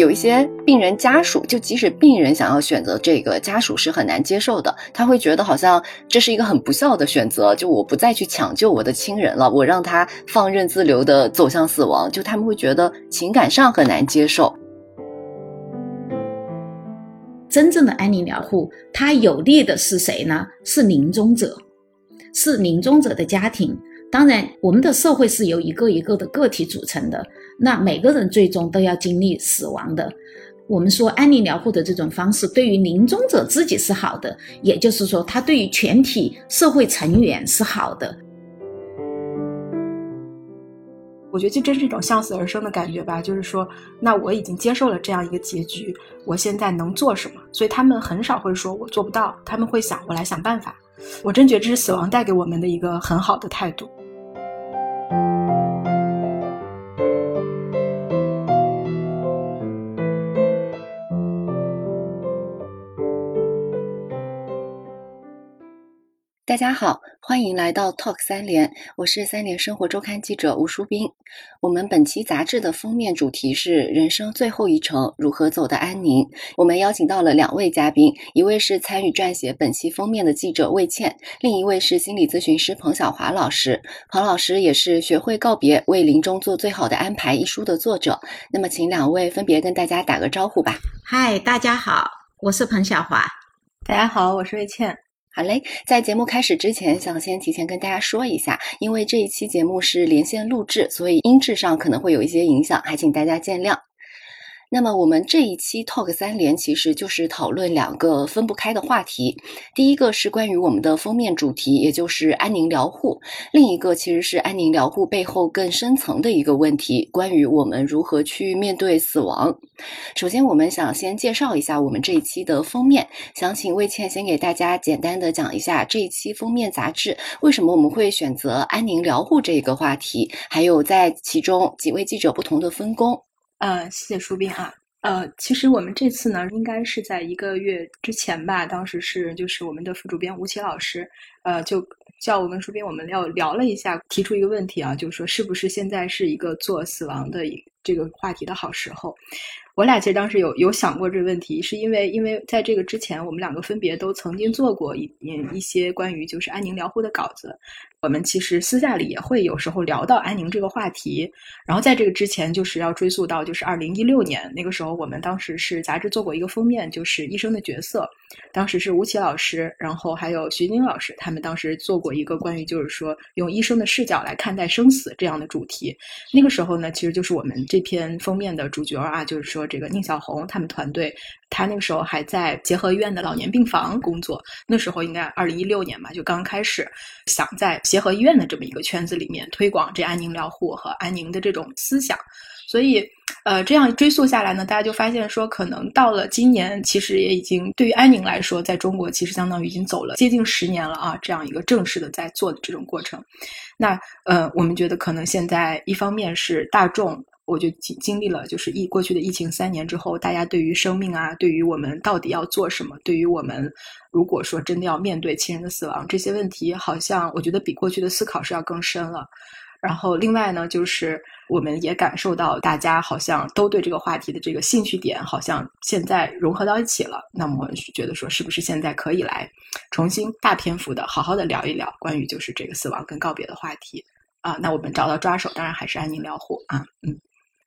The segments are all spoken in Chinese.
有一些病人家属，就即使病人想要选择这个，家属是很难接受的。他会觉得好像这是一个很不孝的选择，就我不再去抢救我的亲人了，我让他放任自流的走向死亡，就他们会觉得情感上很难接受。真正的安宁疗护，它有利的是谁呢？是临终者，是临终者的家庭。当然，我们的社会是由一个一个的个体组成的，那每个人最终都要经历死亡的。我们说安宁疗护的这种方式，对于临终者自己是好的，也就是说，它对于全体社会成员是好的。我觉得这真是一种向死而生的感觉吧，就是说，那我已经接受了这样一个结局，我现在能做什么？所以他们很少会说我做不到，他们会想我来想办法。我真觉得这是死亡带给我们的一个很好的态度。大家好，欢迎来到 Talk 三联，我是三联生活周刊记者吴淑斌。我们本期杂志的封面主题是“人生最后一程，如何走得安宁”。我们邀请到了两位嘉宾，一位是参与撰写本期封面的记者魏倩，另一位是心理咨询师彭晓华老师。彭老师也是《学会告别，为临终做最好的安排》一书的作者。那么，请两位分别跟大家打个招呼吧。嗨，大家好，我是彭晓华。大家好，我是魏倩。好嘞，在节目开始之前，想先提前跟大家说一下，因为这一期节目是连线录制，所以音质上可能会有一些影响，还请大家见谅。那么我们这一期 Talk 三连其实就是讨论两个分不开的话题，第一个是关于我们的封面主题，也就是安宁疗护；另一个其实是安宁疗护背后更深层的一个问题，关于我们如何去面对死亡。首先，我们想先介绍一下我们这一期的封面，想请魏倩先给大家简单的讲一下这一期封面杂志为什么我们会选择安宁疗护这个话题，还有在其中几位记者不同的分工。呃，谢谢舒斌啊。呃，其实我们这次呢，应该是在一个月之前吧。当时是就是我们的副主编吴奇老师，呃，就叫我跟舒斌，我们要聊了一下，提出一个问题啊，就是说是不是现在是一个做死亡的一这个话题的好时候？我俩其实当时有有想过这个问题，是因为因为在这个之前，我们两个分别都曾经做过一一些关于就是安宁疗护的稿子。我们其实私下里也会有时候聊到安宁这个话题，然后在这个之前，就是要追溯到就是二零一六年那个时候，我们当时是杂志做过一个封面，就是医生的角色，当时是吴奇老师，然后还有徐晶老师，他们当时做过一个关于就是说用医生的视角来看待生死这样的主题。那个时候呢，其实就是我们这篇封面的主角啊，就是说这个宁小红他们团队。他那个时候还在协和医院的老年病房工作，那时候应该二零一六年嘛，就刚开始想在协和医院的这么一个圈子里面推广这安宁疗护和安宁的这种思想，所以，呃，这样追溯下来呢，大家就发现说，可能到了今年，其实也已经对于安宁来说，在中国其实相当于已经走了接近十年了啊，这样一个正式的在做的这种过程。那，呃，我们觉得可能现在一方面是大众。我就经经历了，就是疫过去的疫情三年之后，大家对于生命啊，对于我们到底要做什么，对于我们如果说真的要面对亲人的死亡这些问题，好像我觉得比过去的思考是要更深了。然后另外呢，就是我们也感受到大家好像都对这个话题的这个兴趣点好像现在融合到一起了。那么觉得说，是不是现在可以来重新大篇幅的好好的聊一聊关于就是这个死亡跟告别的话题啊？那我们找到抓手，当然还是安宁疗护啊，嗯。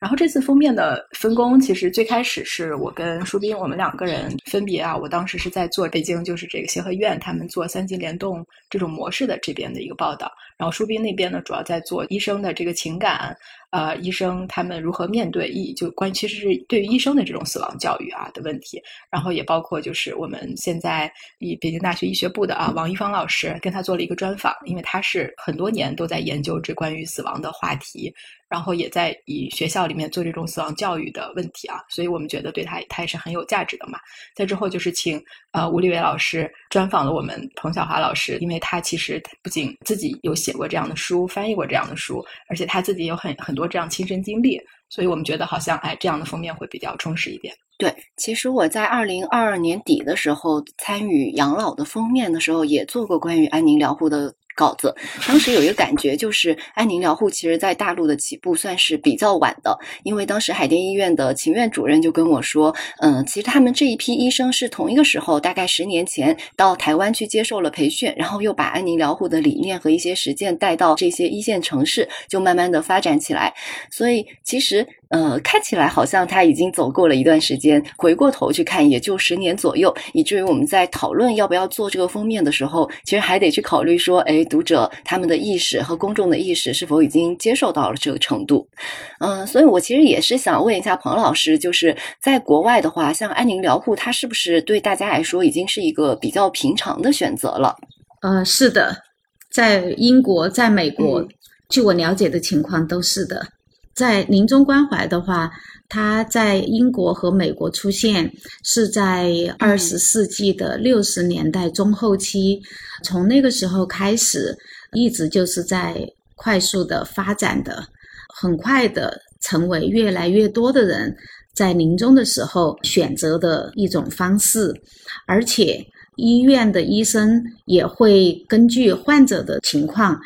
然后这次封面的分工，其实最开始是我跟舒斌，我们两个人分别啊。我当时是在做北京，就是这个协和医院他们做三级联动这种模式的这边的一个报道。然后舒斌那边呢，主要在做医生的这个情感。呃，医生他们如何面对医就关其实是对于医生的这种死亡教育啊的问题，然后也包括就是我们现在以北京大学医学部的啊王一芳老师跟他做了一个专访，因为他是很多年都在研究这关于死亡的话题，然后也在以学校里面做这种死亡教育的问题啊，所以我们觉得对他他也是很有价值的嘛。在之后就是请呃吴立伟老师专访了我们彭晓华老师，因为他其实不仅自己有写过这样的书，翻译过这样的书，而且他自己有很很多。这样亲身经历，所以我们觉得好像哎，这样的封面会比较充实一点。对，其实我在二零二二年底的时候参与养老的封面的时候，也做过关于安宁疗护的。稿子，当时有一个感觉，就是安宁疗护其实在大陆的起步算是比较晚的，因为当时海淀医院的秦院主任就跟我说，嗯，其实他们这一批医生是同一个时候，大概十年前到台湾去接受了培训，然后又把安宁疗护的理念和一些实践带到这些一线城市，就慢慢的发展起来。所以其实，呃，看起来好像他已经走过了一段时间，回过头去看，也就十年左右，以至于我们在讨论要不要做这个封面的时候，其实还得去考虑说，哎。读者他们的意识和公众的意识是否已经接受到了这个程度？嗯，所以我其实也是想问一下彭老师，就是在国外的话，像安宁疗护，它是不是对大家来说已经是一个比较平常的选择了？嗯，是的，在英国、在美国，据我了解的情况都是的。在临终关怀的话。它在英国和美国出现是在二十世纪的六十年代中后期，从那个时候开始，一直就是在快速的发展的，很快的成为越来越多的人在临终的时候选择的一种方式，而且医院的医生也会根据患者的情况。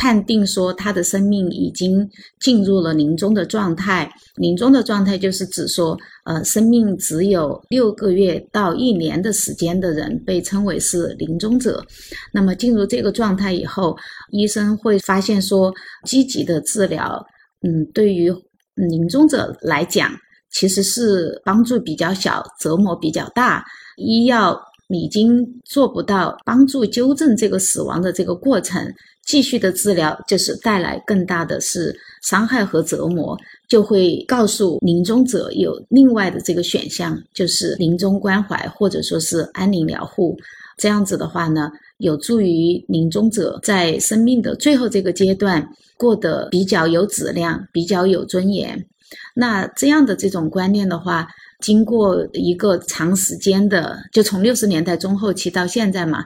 判定说他的生命已经进入了临终的状态，临终的状态就是指说，呃，生命只有六个月到一年的时间的人被称为是临终者。那么进入这个状态以后，医生会发现说，积极的治疗，嗯，对于临终者来讲，其实是帮助比较小，折磨比较大。医药已经做不到帮助纠正这个死亡的这个过程。继续的治疗就是带来更大的是伤害和折磨，就会告诉临终者有另外的这个选项，就是临终关怀或者说是安宁疗护。这样子的话呢，有助于临终者在生命的最后这个阶段过得比较有质量、比较有尊严。那这样的这种观念的话，经过一个长时间的，就从六十年代中后期到现在嘛。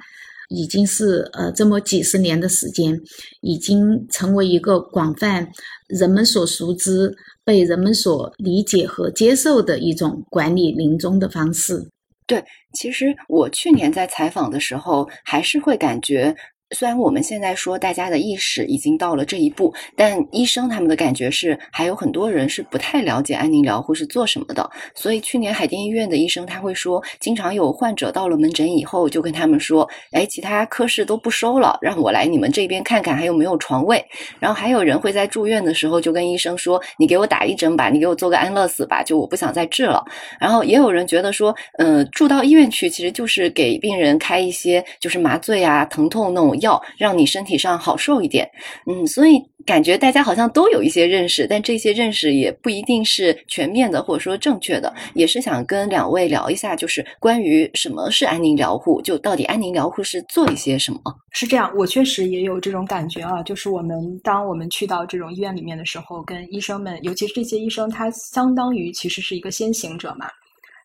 已经是呃这么几十年的时间，已经成为一个广泛人们所熟知、被人们所理解和接受的一种管理临终的方式。对，其实我去年在采访的时候，还是会感觉。虽然我们现在说大家的意识已经到了这一步，但医生他们的感觉是还有很多人是不太了解安宁疗护是做什么的。所以去年海淀医院的医生他会说，经常有患者到了门诊以后，就跟他们说：“哎，其他科室都不收了，让我来你们这边看看还有没有床位。”然后还有人会在住院的时候就跟医生说：“你给我打一针吧，你给我做个安乐死吧，就我不想再治了。”然后也有人觉得说：“嗯，住到医院去其实就是给病人开一些就是麻醉啊、疼痛那种。”药让你身体上好受一点，嗯，所以感觉大家好像都有一些认识，但这些认识也不一定是全面的，或者说正确的。也是想跟两位聊一下，就是关于什么是安宁疗护，就到底安宁疗护是做一些什么？是这样，我确实也有这种感觉啊，就是我们当我们去到这种医院里面的时候，跟医生们，尤其是这些医生，他相当于其实是一个先行者嘛。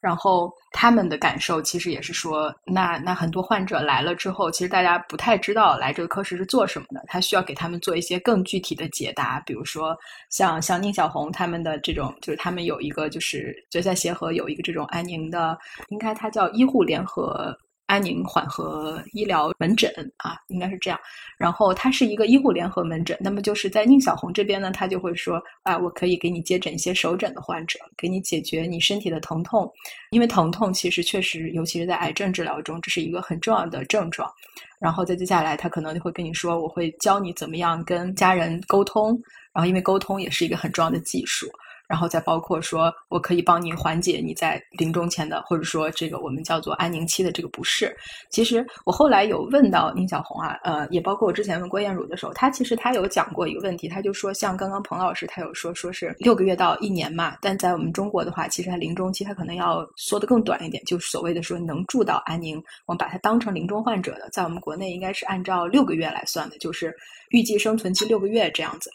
然后他们的感受其实也是说，那那很多患者来了之后，其实大家不太知道来这个科室是做什么的，他需要给他们做一些更具体的解答，比如说像像宁小红他们的这种，就是他们有一个就是决赛协和有一个这种安宁的，应该它叫医护联合。安宁缓和医疗门诊啊，应该是这样。然后它是一个医护联合门诊，那么就是在宁小红这边呢，他就会说啊，我可以给你接诊一些手诊的患者，给你解决你身体的疼痛，因为疼痛其实确实，尤其是在癌症治疗中，这是一个很重要的症状。然后再接下来，他可能就会跟你说，我会教你怎么样跟家人沟通，然后因为沟通也是一个很重要的技术。然后再包括说，我可以帮你缓解你在临终前的，或者说这个我们叫做安宁期的这个不适。其实我后来有问到宁小红啊，呃，也包括我之前问郭艳茹的时候，他其实他有讲过一个问题，他就说，像刚刚彭老师他有说，说是六个月到一年嘛，但在我们中国的话，其实他临终期他可能要缩得更短一点，就是所谓的说能住到安宁，我们把它当成临终患者的，在我们国内应该是按照六个月来算的，就是预计生存期六个月这样子。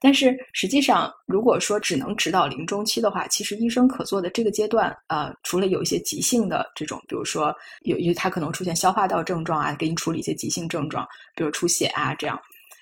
但是实际上，如果说只能指导临终期的话，其实医生可做的这个阶段，呃，除了有一些急性的这种，比如说有有他可能出现消化道症状啊，给你处理一些急性症状，比如出血啊这样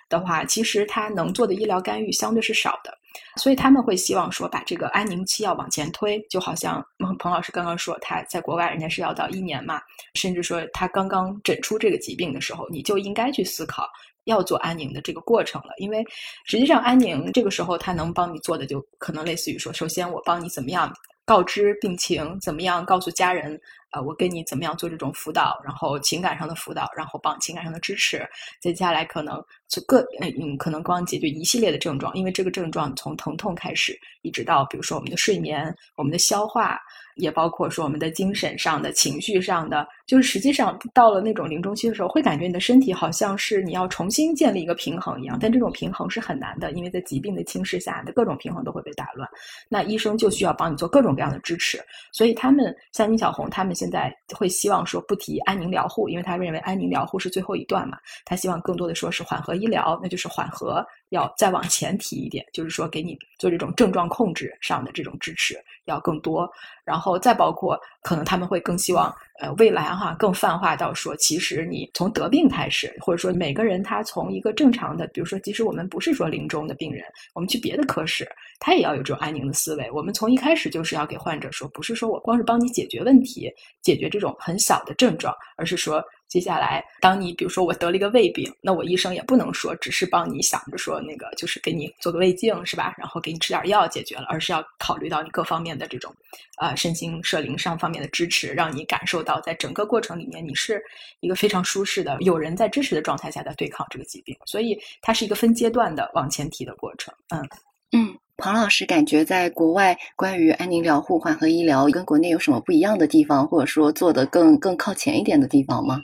的话，其实他能做的医疗干预相对是少的。所以他们会希望说把这个安宁期要往前推，就好像彭老师刚刚说他在国外人家是要到一年嘛，甚至说他刚刚诊出这个疾病的时候，你就应该去思考要做安宁的这个过程了，因为实际上安宁这个时候他能帮你做的就可能类似于说，首先我帮你怎么样告知病情，怎么样告诉家人。啊，我跟你怎么样做这种辅导，然后情感上的辅导，然后帮情感上的支持，接下来可能就各嗯，可能光解决一系列的症状，因为这个症状从疼痛开始，一直到比如说我们的睡眠、我们的消化。也包括说我们的精神上的、情绪上的，就是实际上到了那种临终期的时候，会感觉你的身体好像是你要重新建立一个平衡一样，但这种平衡是很难的，因为在疾病的侵蚀下，的各种平衡都会被打乱。那医生就需要帮你做各种各样的支持，所以他们像殷小红，他们现在会希望说不提安宁疗护，因为他认为安宁疗护是最后一段嘛，他希望更多的说是缓和医疗，那就是缓和要再往前提一点，就是说给你做这种症状控制上的这种支持要更多。然后再包括，可能他们会更希望，呃，未来哈更泛化到说，其实你从得病开始，或者说每个人他从一个正常的，比如说，即使我们不是说临终的病人，我们去别的科室，他也要有这种安宁的思维。我们从一开始就是要给患者说，不是说我光是帮你解决问题，解决这种很小的症状，而是说。接下来，当你比如说我得了一个胃病，那我医生也不能说只是帮你想着说那个就是给你做个胃镜是吧？然后给你吃点药解决了，而是要考虑到你各方面的这种，呃，身心社灵上方面的支持，让你感受到在整个过程里面你是一个非常舒适的、有人在支持的状态下在对抗这个疾病。所以它是一个分阶段的往前提的过程。嗯嗯，庞老师感觉在国外关于安宁疗护、缓和医疗跟国内有什么不一样的地方，或者说做的更更靠前一点的地方吗？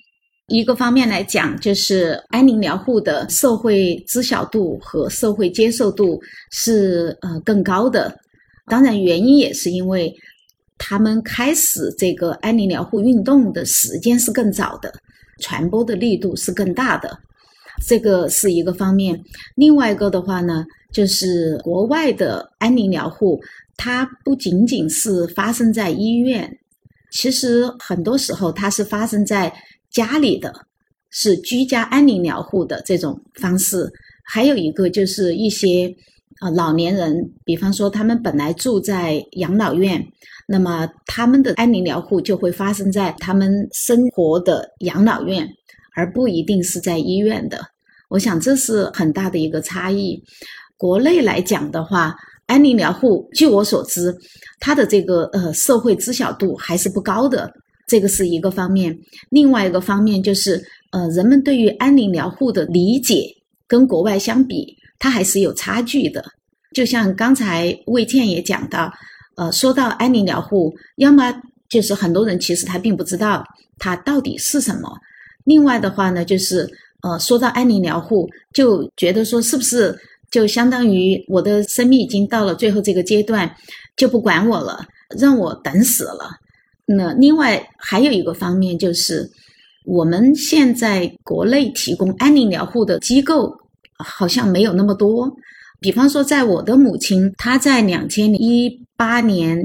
一个方面来讲，就是安宁疗护的社会知晓度和社会接受度是呃更高的。当然，原因也是因为他们开始这个安宁疗护运动的时间是更早的，传播的力度是更大的。这个是一个方面。另外一个的话呢，就是国外的安宁疗护，它不仅仅是发生在医院，其实很多时候它是发生在。家里的是居家安宁疗护的这种方式，还有一个就是一些呃老年人，比方说他们本来住在养老院，那么他们的安宁疗护就会发生在他们生活的养老院，而不一定是在医院的。我想这是很大的一个差异。国内来讲的话，安宁疗护据我所知，它的这个呃社会知晓度还是不高的。这个是一个方面，另外一个方面就是，呃，人们对于安宁疗护的理解跟国外相比，它还是有差距的。就像刚才魏倩也讲到，呃，说到安宁疗护，要么就是很多人其实他并不知道它到底是什么；另外的话呢，就是呃，说到安宁疗护，就觉得说是不是就相当于我的生命已经到了最后这个阶段，就不管我了，让我等死了。那另外还有一个方面就是，我们现在国内提供安宁疗护的机构好像没有那么多。比方说，在我的母亲，她在两千一八年，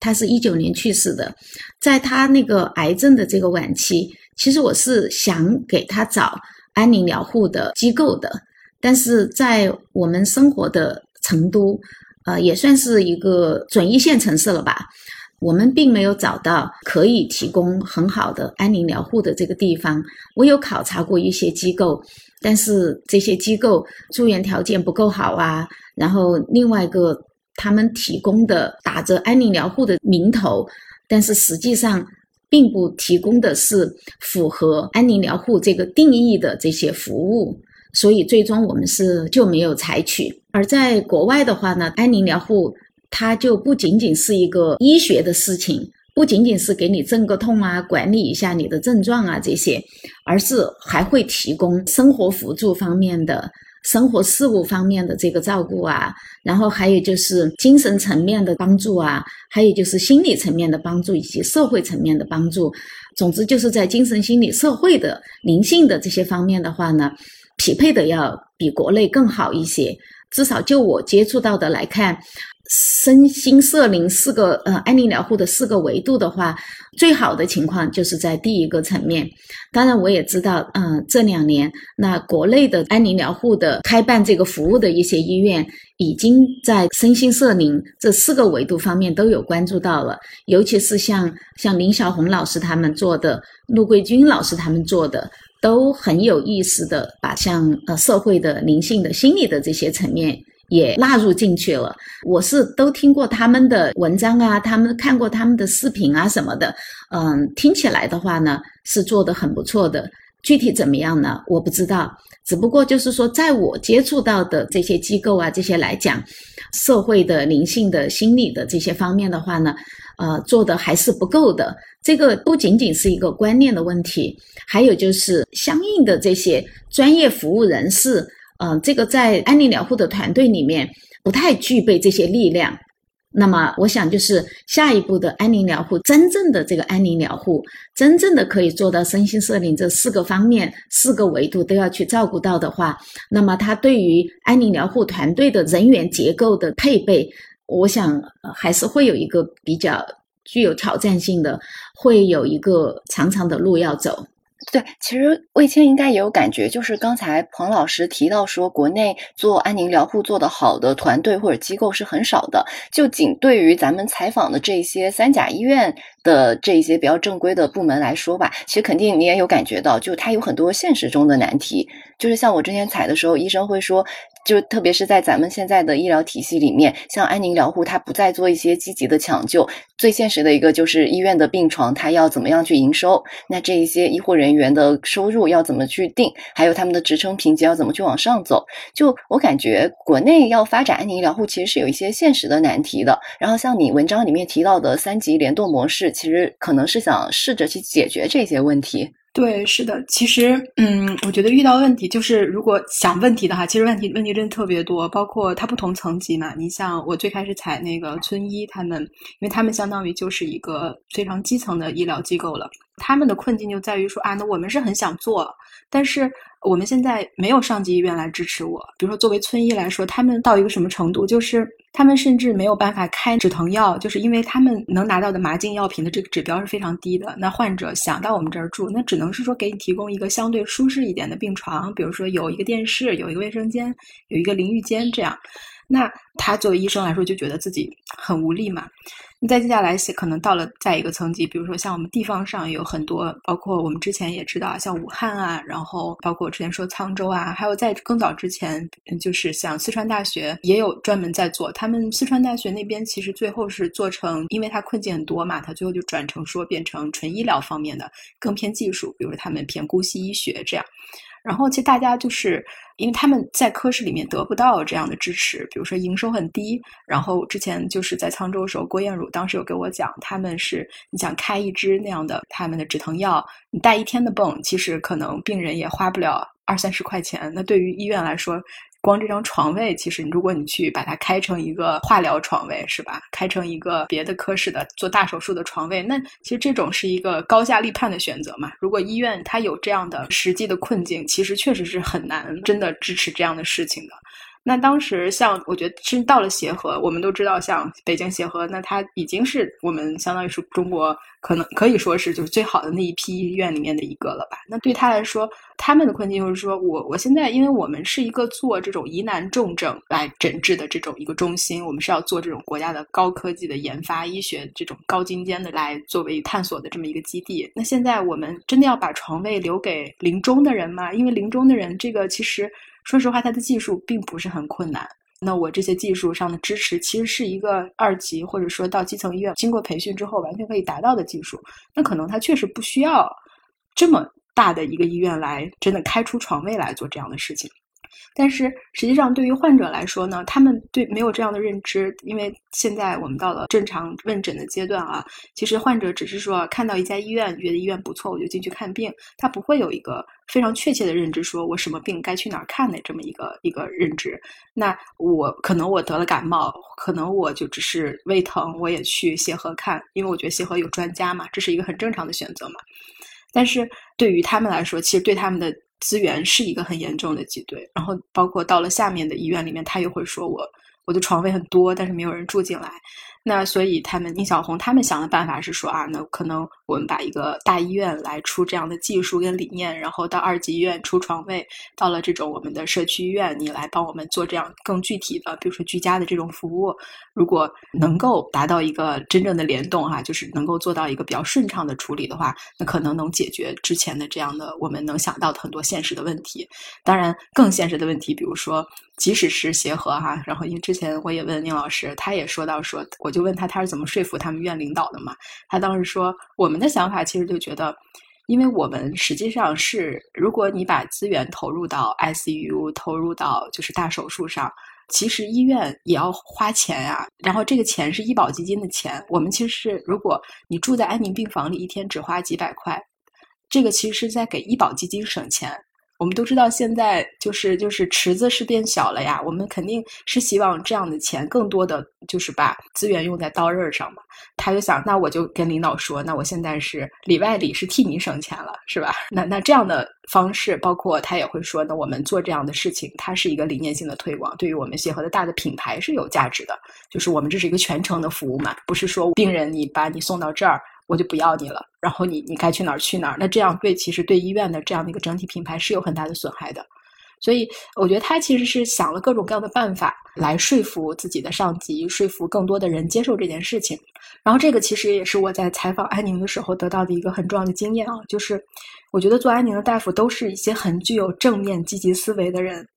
她是一九年去世的，在她那个癌症的这个晚期，其实我是想给她找安宁疗护的机构的，但是在我们生活的成都，呃，也算是一个准一线城市了吧。我们并没有找到可以提供很好的安宁疗护的这个地方。我有考察过一些机构，但是这些机构住院条件不够好啊。然后另外一个，他们提供的打着安宁疗护的名头，但是实际上并不提供的是符合安宁疗护这个定义的这些服务。所以最终我们是就没有采取。而在国外的话呢，安宁疗护。它就不仅仅是一个医学的事情，不仅仅是给你镇个痛啊，管理一下你的症状啊这些，而是还会提供生活辅助方面的、生活事务方面的这个照顾啊，然后还有就是精神层面的帮助啊，还有就是心理层面的帮助以及社会层面的帮助。总之就是在精神、心理、社会的灵性的这些方面的话呢，匹配的要比国内更好一些。至少就我接触到的来看。身心社灵四个呃安宁疗护的四个维度的话，最好的情况就是在第一个层面。当然，我也知道，嗯，这两年那国内的安宁疗护的开办这个服务的一些医院，已经在身心社灵这四个维度方面都有关注到了。尤其是像像林小红老师他们做的，陆桂军老师他们做的，都很有意思的把像呃社会的灵性的心理的这些层面。也纳入进去了。我是都听过他们的文章啊，他们看过他们的视频啊什么的。嗯，听起来的话呢，是做的很不错的。具体怎么样呢？我不知道。只不过就是说，在我接触到的这些机构啊，这些来讲，社会的灵性的心理的这些方面的话呢，呃，做的还是不够的。这个不仅仅是一个观念的问题，还有就是相应的这些专业服务人士。嗯，这个在安宁疗护的团队里面不太具备这些力量。那么，我想就是下一步的安宁疗护，真正的这个安宁疗护，真正的可以做到身心社灵这四个方面、四个维度都要去照顾到的话，那么它对于安宁疗护团队的人员结构的配备，我想还是会有一个比较具有挑战性的，会有一个长长的路要走。对，其实魏谦应该也有感觉，就是刚才彭老师提到说，国内做安宁疗护做得好的团队或者机构是很少的。就仅对于咱们采访的这些三甲医院的这些比较正规的部门来说吧，其实肯定你也有感觉到，就它有很多现实中的难题。就是像我之前采的时候，医生会说。就特别是在咱们现在的医疗体系里面，像安宁疗护，它不再做一些积极的抢救。最现实的一个就是医院的病床，它要怎么样去营收？那这一些医护人员的收入要怎么去定？还有他们的职称评级要怎么去往上走？就我感觉，国内要发展安宁疗护，其实是有一些现实的难题的。然后像你文章里面提到的三级联动模式，其实可能是想试着去解决这些问题。对，是的，其实，嗯，我觉得遇到问题就是，如果想问题的话，其实问题问题真的特别多，包括它不同层级嘛。你像我最开始采那个村医他们，因为他们相当于就是一个非常基层的医疗机构了，他们的困境就在于说啊，那我们是很想做，但是。我们现在没有上级医院来支持我。比如说，作为村医来说，他们到一个什么程度？就是他们甚至没有办法开止疼药，就是因为他们能拿到的麻精药品的这个指标是非常低的。那患者想到我们这儿住，那只能是说给你提供一个相对舒适一点的病床，比如说有一个电视，有一个卫生间，有一个淋浴间这样。那他作为医生来说，就觉得自己很无力嘛。你再接下来写，可能到了再一个层级，比如说像我们地方上有很多，包括我们之前也知道，像武汉啊，然后包括之前说沧州啊，还有在更早之前，就是像四川大学也有专门在做。他们四川大学那边其实最后是做成，因为它困境很多嘛，它最后就转成说变成纯医疗方面的，更偏技术，比如他们偏姑息医学这样。然后其实大家就是因为他们在科室里面得不到这样的支持，比如说营收很低。然后之前就是在沧州的时候，郭艳茹当时有给我讲，他们是你想开一支那样的他们的止疼药，你带一天的泵，其实可能病人也花不了二三十块钱。那对于医院来说，光这张床位，其实如果你去把它开成一个化疗床位，是吧？开成一个别的科室的做大手术的床位，那其实这种是一个高下立判的选择嘛。如果医院它有这样的实际的困境，其实确实是很难真的支持这样的事情的。那当时像我觉得，其实到了协和，我们都知道，像北京协和，那它已经是我们相当于是中国可能可以说是就是最好的那一批医院里面的一个了吧。那对他来说，他们的困境就是说我我现在，因为我们是一个做这种疑难重症来诊治的这种一个中心，我们是要做这种国家的高科技的研发、医学这种高精尖的来作为探索的这么一个基地。那现在我们真的要把床位留给临终的人吗？因为临终的人，这个其实。说实话，它的技术并不是很困难。那我这些技术上的支持，其实是一个二级或者说到基层医院经过培训之后完全可以达到的技术。那可能他确实不需要这么大的一个医院来真的开出床位来做这样的事情。但是实际上，对于患者来说呢，他们对没有这样的认知，因为现在我们到了正常问诊的阶段啊，其实患者只是说看到一家医院，觉得医院不错，我就进去看病，他不会有一个非常确切的认知，说我什么病该去哪儿看的这么一个一个认知。那我可能我得了感冒，可能我就只是胃疼，我也去协和看，因为我觉得协和有专家嘛，这是一个很正常的选择嘛。但是对于他们来说，其实对他们的。资源是一个很严重的挤兑，然后包括到了下面的医院里面，他又会说我我的床位很多，但是没有人住进来。那所以他们宁小红他们想的办法是说啊，那可能我们把一个大医院来出这样的技术跟理念，然后到二级医院出床位，到了这种我们的社区医院，你来帮我们做这样更具体的，比如说居家的这种服务。如果能够达到一个真正的联动哈，就是能够做到一个比较顺畅的处理的话，那可能能解决之前的这样的我们能想到的很多现实的问题。当然，更现实的问题，比如说。即使是协和哈，然后因为之前我也问宁老师，他也说到说，我就问他他是怎么说服他们院领导的嘛？他当时说，我们的想法其实就觉得，因为我们实际上是，如果你把资源投入到 ICU，投入到就是大手术上，其实医院也要花钱呀。然后这个钱是医保基金的钱，我们其实是，如果你住在安宁病房里，一天只花几百块，这个其实是在给医保基金省钱。我们都知道，现在就是就是池子是变小了呀。我们肯定是希望这样的钱更多的就是把资源用在刀刃上嘛。他就想，那我就跟领导说，那我现在是里外里是替你省钱了，是吧？那那这样的方式，包括他也会说，那我们做这样的事情，它是一个理念性的推广，对于我们协和的大的品牌是有价值的。就是我们这是一个全程的服务嘛，不是说病人你把你送到这儿。我就不要你了，然后你你该去哪儿去哪儿。那这样对其实对医院的这样的一个整体品牌是有很大的损害的。所以我觉得他其实是想了各种各样的办法来说服自己的上级，说服更多的人接受这件事情。然后这个其实也是我在采访安宁的时候得到的一个很重要的经验啊，就是我觉得做安宁的大夫都是一些很具有正面积极思维的人，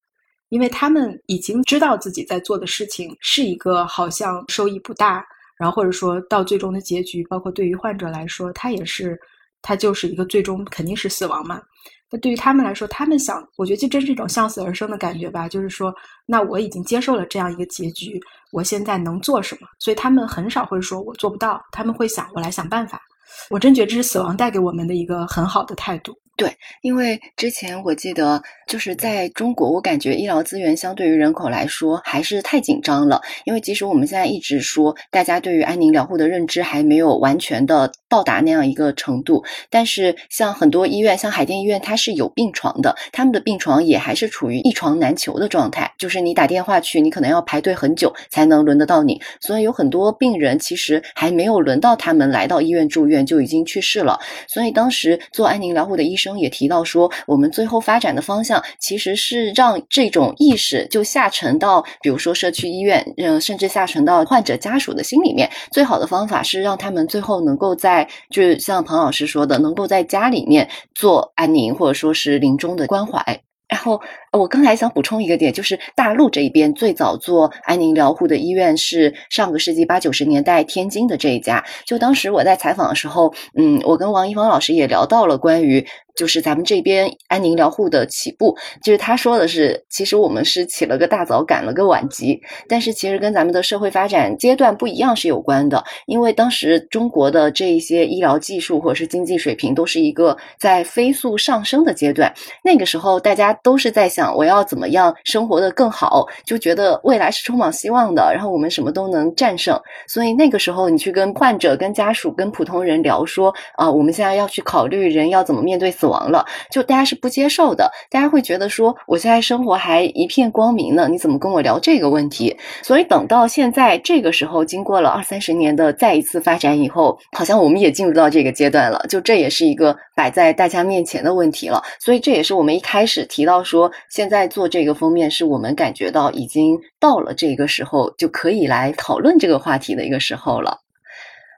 因为他们已经知道自己在做的事情是一个好像收益不大。然后或者说到最终的结局，包括对于患者来说，他也是，他就是一个最终肯定是死亡嘛。那对于他们来说，他们想，我觉得这真是一种向死而生的感觉吧。就是说，那我已经接受了这样一个结局，我现在能做什么？所以他们很少会说我做不到，他们会想我来想办法。我真觉得这是死亡带给我们的一个很好的态度。对，因为之前我记得就是在中国，我感觉医疗资源相对于人口来说还是太紧张了。因为即使我们现在一直说大家对于安宁疗护的认知还没有完全的到达那样一个程度，但是像很多医院，像海淀医院，它是有病床的，他们的病床也还是处于一床难求的状态。就是你打电话去，你可能要排队很久才能轮得到你，所以有很多病人其实还没有轮到他们来到医院住院就已经去世了。所以当时做安宁疗护的医生。也提到说，我们最后发展的方向其实是让这种意识就下沉到，比如说社区医院，嗯，甚至下沉到患者家属的心里面。最好的方法是让他们最后能够在，就是像彭老师说的，能够在家里面做安宁或者说是临终的关怀。然后我刚才想补充一个点，就是大陆这一边最早做安宁疗护的医院是上个世纪八九十年代天津的这一家。就当时我在采访的时候，嗯，我跟王一芳老师也聊到了关于。就是咱们这边安宁疗护的起步，就是他说的是，其实我们是起了个大早，赶了个晚集，但是其实跟咱们的社会发展阶段不一样是有关的。因为当时中国的这一些医疗技术或者是经济水平都是一个在飞速上升的阶段，那个时候大家都是在想我要怎么样生活的更好，就觉得未来是充满希望的，然后我们什么都能战胜。所以那个时候你去跟患者、跟家属、跟普通人聊说啊，我们现在要去考虑人要怎么面对死。亡了，就大家是不接受的，大家会觉得说，我现在生活还一片光明呢，你怎么跟我聊这个问题？所以等到现在这个时候，经过了二三十年的再一次发展以后，好像我们也进入到这个阶段了，就这也是一个摆在大家面前的问题了。所以这也是我们一开始提到说，现在做这个封面，是我们感觉到已经到了这个时候，就可以来讨论这个话题的一个时候了。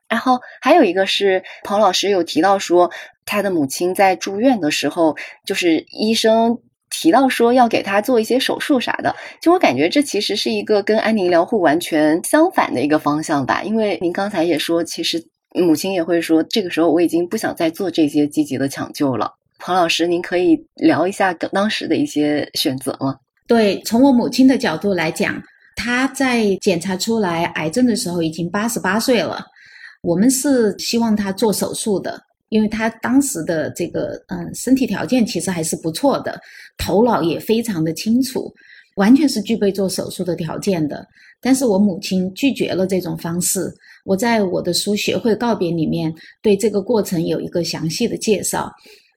然后还有一个是彭老师有提到说，他的母亲在住院的时候，就是医生提到说要给他做一些手术啥的。就我感觉这其实是一个跟安宁疗护完全相反的一个方向吧。因为您刚才也说，其实母亲也会说，这个时候我已经不想再做这些积极的抢救了。彭老师，您可以聊一下当时的一些选择吗？对，从我母亲的角度来讲，她在检查出来癌症的时候已经八十八岁了。我们是希望她做手术的，因为他当时的这个嗯身体条件其实还是不错的，头脑也非常的清楚，完全是具备做手术的条件的。但是我母亲拒绝了这种方式。我在我的书《学会告别》里面对这个过程有一个详细的介绍。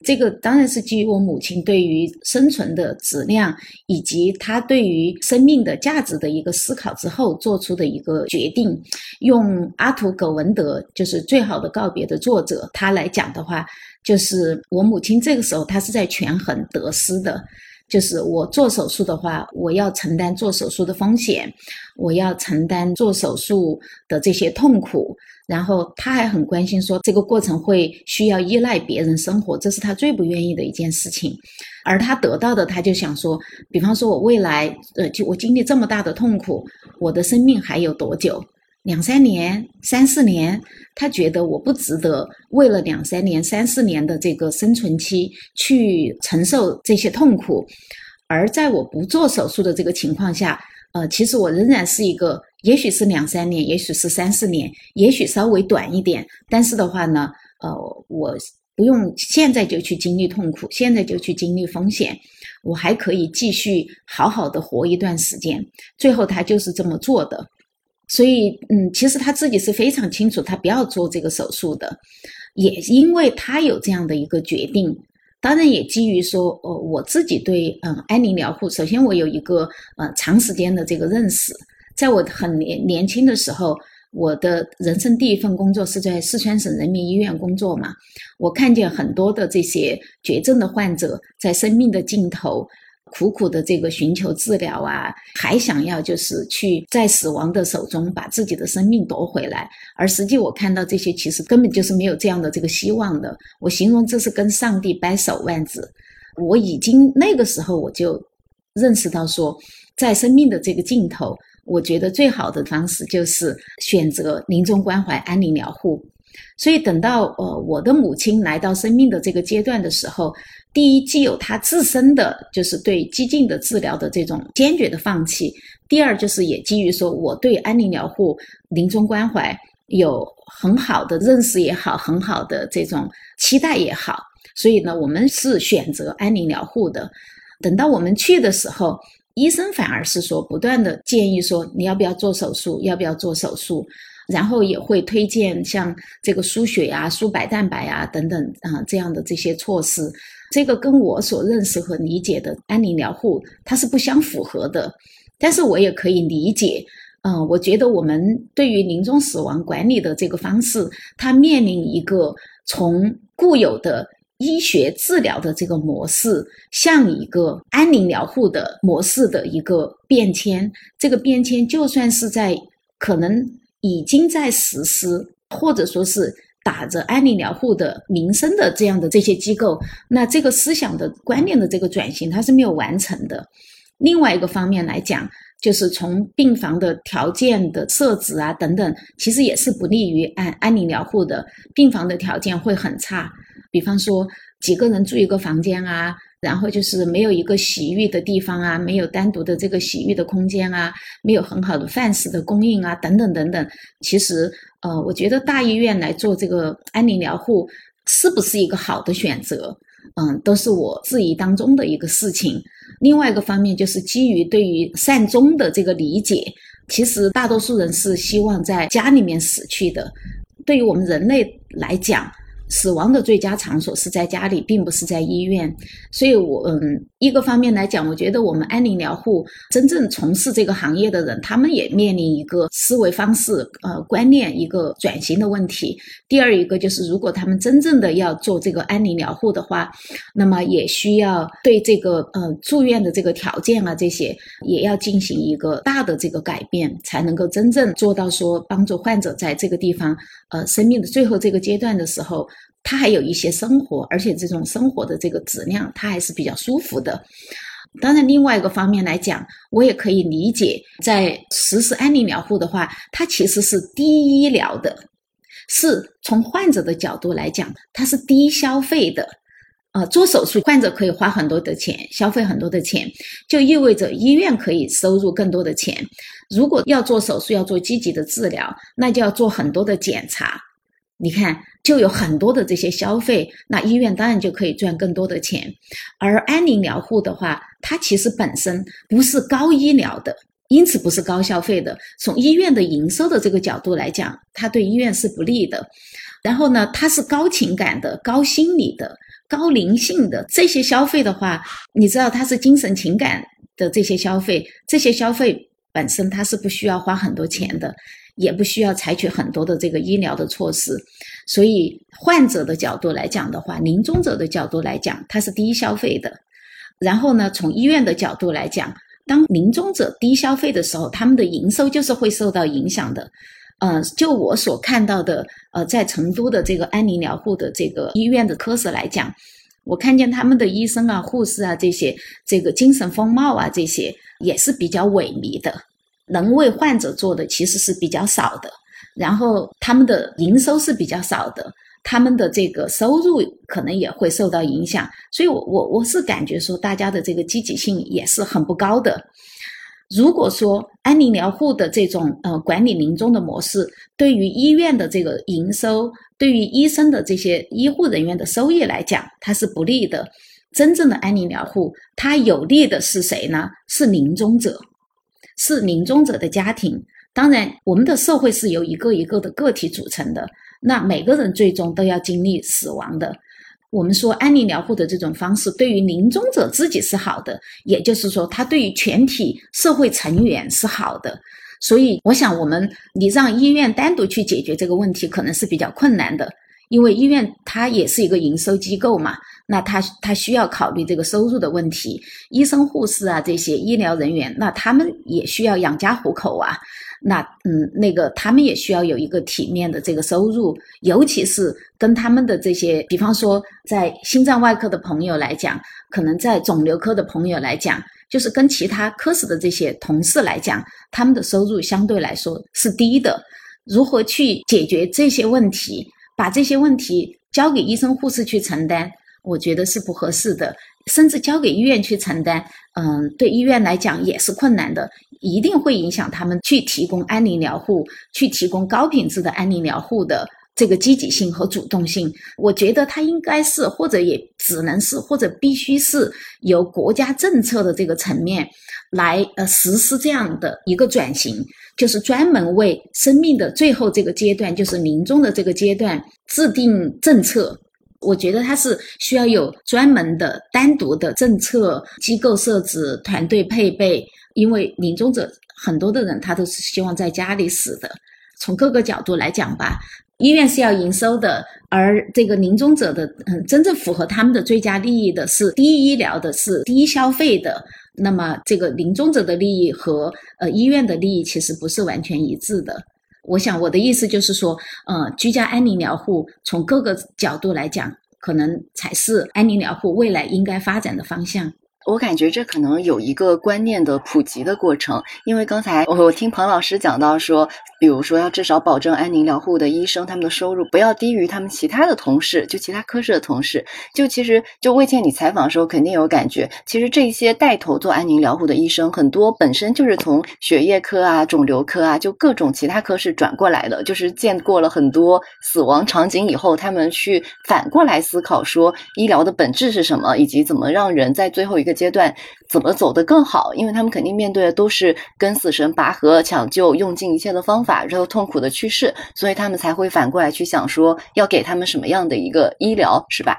这个当然是基于我母亲对于生存的质量以及她对于生命的价值的一个思考之后做出的一个决定。用阿图·葛文德就是《最好的告别》的作者他来讲的话，就是我母亲这个时候她是在权衡得失的。就是我做手术的话，我要承担做手术的风险，我要承担做手术的这些痛苦。然后他还很关心说，这个过程会需要依赖别人生活，这是他最不愿意的一件事情。而他得到的，他就想说，比方说我未来，呃，就我经历这么大的痛苦，我的生命还有多久？两三年、三四年，他觉得我不值得为了两三年、三四年的这个生存期去承受这些痛苦，而在我不做手术的这个情况下，呃，其实我仍然是一个，也许是两三年，也许是三四年，也许稍微短一点，但是的话呢，呃，我不用现在就去经历痛苦，现在就去经历风险，我还可以继续好好的活一段时间。最后他就是这么做的。所以，嗯，其实他自己是非常清楚，他不要做这个手术的，也因为他有这样的一个决定。当然，也基于说，呃，我自己对，嗯，安宁疗护，首先我有一个，呃，长时间的这个认识。在我很年年轻的时候，我的人生第一份工作是在四川省人民医院工作嘛，我看见很多的这些绝症的患者在生命的尽头。苦苦的这个寻求治疗啊，还想要就是去在死亡的手中把自己的生命夺回来，而实际我看到这些其实根本就是没有这样的这个希望的。我形容这是跟上帝掰手腕子。我已经那个时候我就认识到说，在生命的这个尽头，我觉得最好的方式就是选择临终关怀、安宁疗护。所以等到呃我的母亲来到生命的这个阶段的时候。第一，既有她自身的就是对激进的治疗的这种坚决的放弃；第二，就是也基于说我对安宁疗护、临终关怀有很好的认识也好，很好的这种期待也好，所以呢，我们是选择安宁疗护的。等到我们去的时候，医生反而是说不断的建议说你要不要做手术，要不要做手术，然后也会推荐像这个输血呀、输白蛋白啊等等啊这样的这些措施。这个跟我所认识和理解的安宁疗护它是不相符合的，但是我也可以理解。嗯，我觉得我们对于临终死亡管理的这个方式，它面临一个从固有的医学治疗的这个模式，向一个安宁疗护的模式的一个变迁。这个变迁就算是在可能已经在实施，或者说是。打着安宁疗护的名声的这样的这些机构，那这个思想的观念的这个转型，它是没有完成的。另外一个方面来讲，就是从病房的条件的设置啊等等，其实也是不利于安安宁疗护的。病房的条件会很差，比方说几个人住一个房间啊，然后就是没有一个洗浴的地方啊，没有单独的这个洗浴的空间啊，没有很好的饭食的供应啊，等等等等，其实。呃，我觉得大医院来做这个安宁疗护是不是一个好的选择？嗯，都是我质疑当中的一个事情。另外一个方面就是基于对于善终的这个理解，其实大多数人是希望在家里面死去的。对于我们人类来讲。死亡的最佳场所是在家里，并不是在医院。所以，我嗯，一个方面来讲，我觉得我们安宁疗护真正从事这个行业的人，他们也面临一个思维方式、呃观念一个转型的问题。第二一个就是，如果他们真正的要做这个安宁疗护的话，那么也需要对这个呃住院的这个条件啊这些，也要进行一个大的这个改变，才能够真正做到说帮助患者在这个地方呃生命的最后这个阶段的时候。他还有一些生活，而且这种生活的这个质量，他还是比较舒服的。当然，另外一个方面来讲，我也可以理解，在实施安宁疗护的话，它其实是低医疗的，是从患者的角度来讲，它是低消费的。啊，做手术患者可以花很多的钱，消费很多的钱，就意味着医院可以收入更多的钱。如果要做手术，要做积极的治疗，那就要做很多的检查。你看，就有很多的这些消费，那医院当然就可以赚更多的钱。而安宁疗护的话，它其实本身不是高医疗的，因此不是高消费的。从医院的营收的这个角度来讲，它对医院是不利的。然后呢，它是高情感的、高心理的。高灵性的这些消费的话，你知道它是精神情感的这些消费，这些消费本身它是不需要花很多钱的，也不需要采取很多的这个医疗的措施，所以患者的角度来讲的话，临终者的角度来讲，它是低消费的。然后呢，从医院的角度来讲，当临终者低消费的时候，他们的营收就是会受到影响的。呃，就我所看到的，呃，在成都的这个安宁疗护的这个医院的科室来讲，我看见他们的医生啊、护士啊这些，这个精神风貌啊这些也是比较萎靡的，能为患者做的其实是比较少的，然后他们的营收是比较少的，他们的这个收入可能也会受到影响，所以，我我我是感觉说，大家的这个积极性也是很不高的。如果说安宁疗护的这种呃管理临终的模式，对于医院的这个营收，对于医生的这些医护人员的收益来讲，它是不利的。真正的安宁疗护，它有利的是谁呢？是临终者，是临终者的家庭。当然，我们的社会是由一个一个的个体组成的，那每个人最终都要经历死亡的。我们说安宁疗护的这种方式，对于临终者自己是好的，也就是说，它对于全体社会成员是好的。所以，我想我们你让医院单独去解决这个问题，可能是比较困难的，因为医院它也是一个营收机构嘛，那它它需要考虑这个收入的问题，医生、护士啊这些医疗人员，那他们也需要养家糊口啊。那嗯，那个他们也需要有一个体面的这个收入，尤其是跟他们的这些，比方说在心脏外科的朋友来讲，可能在肿瘤科的朋友来讲，就是跟其他科室的这些同事来讲，他们的收入相对来说是低的。如何去解决这些问题，把这些问题交给医生护士去承担，我觉得是不合适的。甚至交给医院去承担，嗯，对医院来讲也是困难的，一定会影响他们去提供安宁疗护、去提供高品质的安宁疗护的这个积极性和主动性。我觉得它应该是，或者也只能是，或者必须是由国家政策的这个层面来呃实施这样的一个转型，就是专门为生命的最后这个阶段，就是临终的这个阶段制定政策。我觉得它是需要有专门的、单独的政策机构设置、团队配备，因为临终者很多的人他都是希望在家里死的。从各个角度来讲吧，医院是要营收的，而这个临终者的，嗯，真正符合他们的最佳利益的是低医疗的、是低消费的。那么，这个临终者的利益和呃医院的利益其实不是完全一致的。我想我的意思就是说，呃，居家安宁疗护从各个角度来讲，可能才是安宁疗护未来应该发展的方向。我感觉这可能有一个观念的普及的过程，因为刚才我听彭老师讲到说，比如说要至少保证安宁疗护的医生他们的收入不要低于他们其他的同事，就其他科室的同事。就其实就魏倩你采访的时候肯定有感觉，其实这些带头做安宁疗护的医生很多本身就是从血液科啊、肿瘤科啊，就各种其他科室转过来的，就是见过了很多死亡场景以后，他们去反过来思考说医疗的本质是什么，以及怎么让人在最后一个。阶段怎么走得更好？因为他们肯定面对的都是跟死神拔河、抢救，用尽一切的方法，然后痛苦的去世，所以他们才会反过来去想说，要给他们什么样的一个医疗，是吧？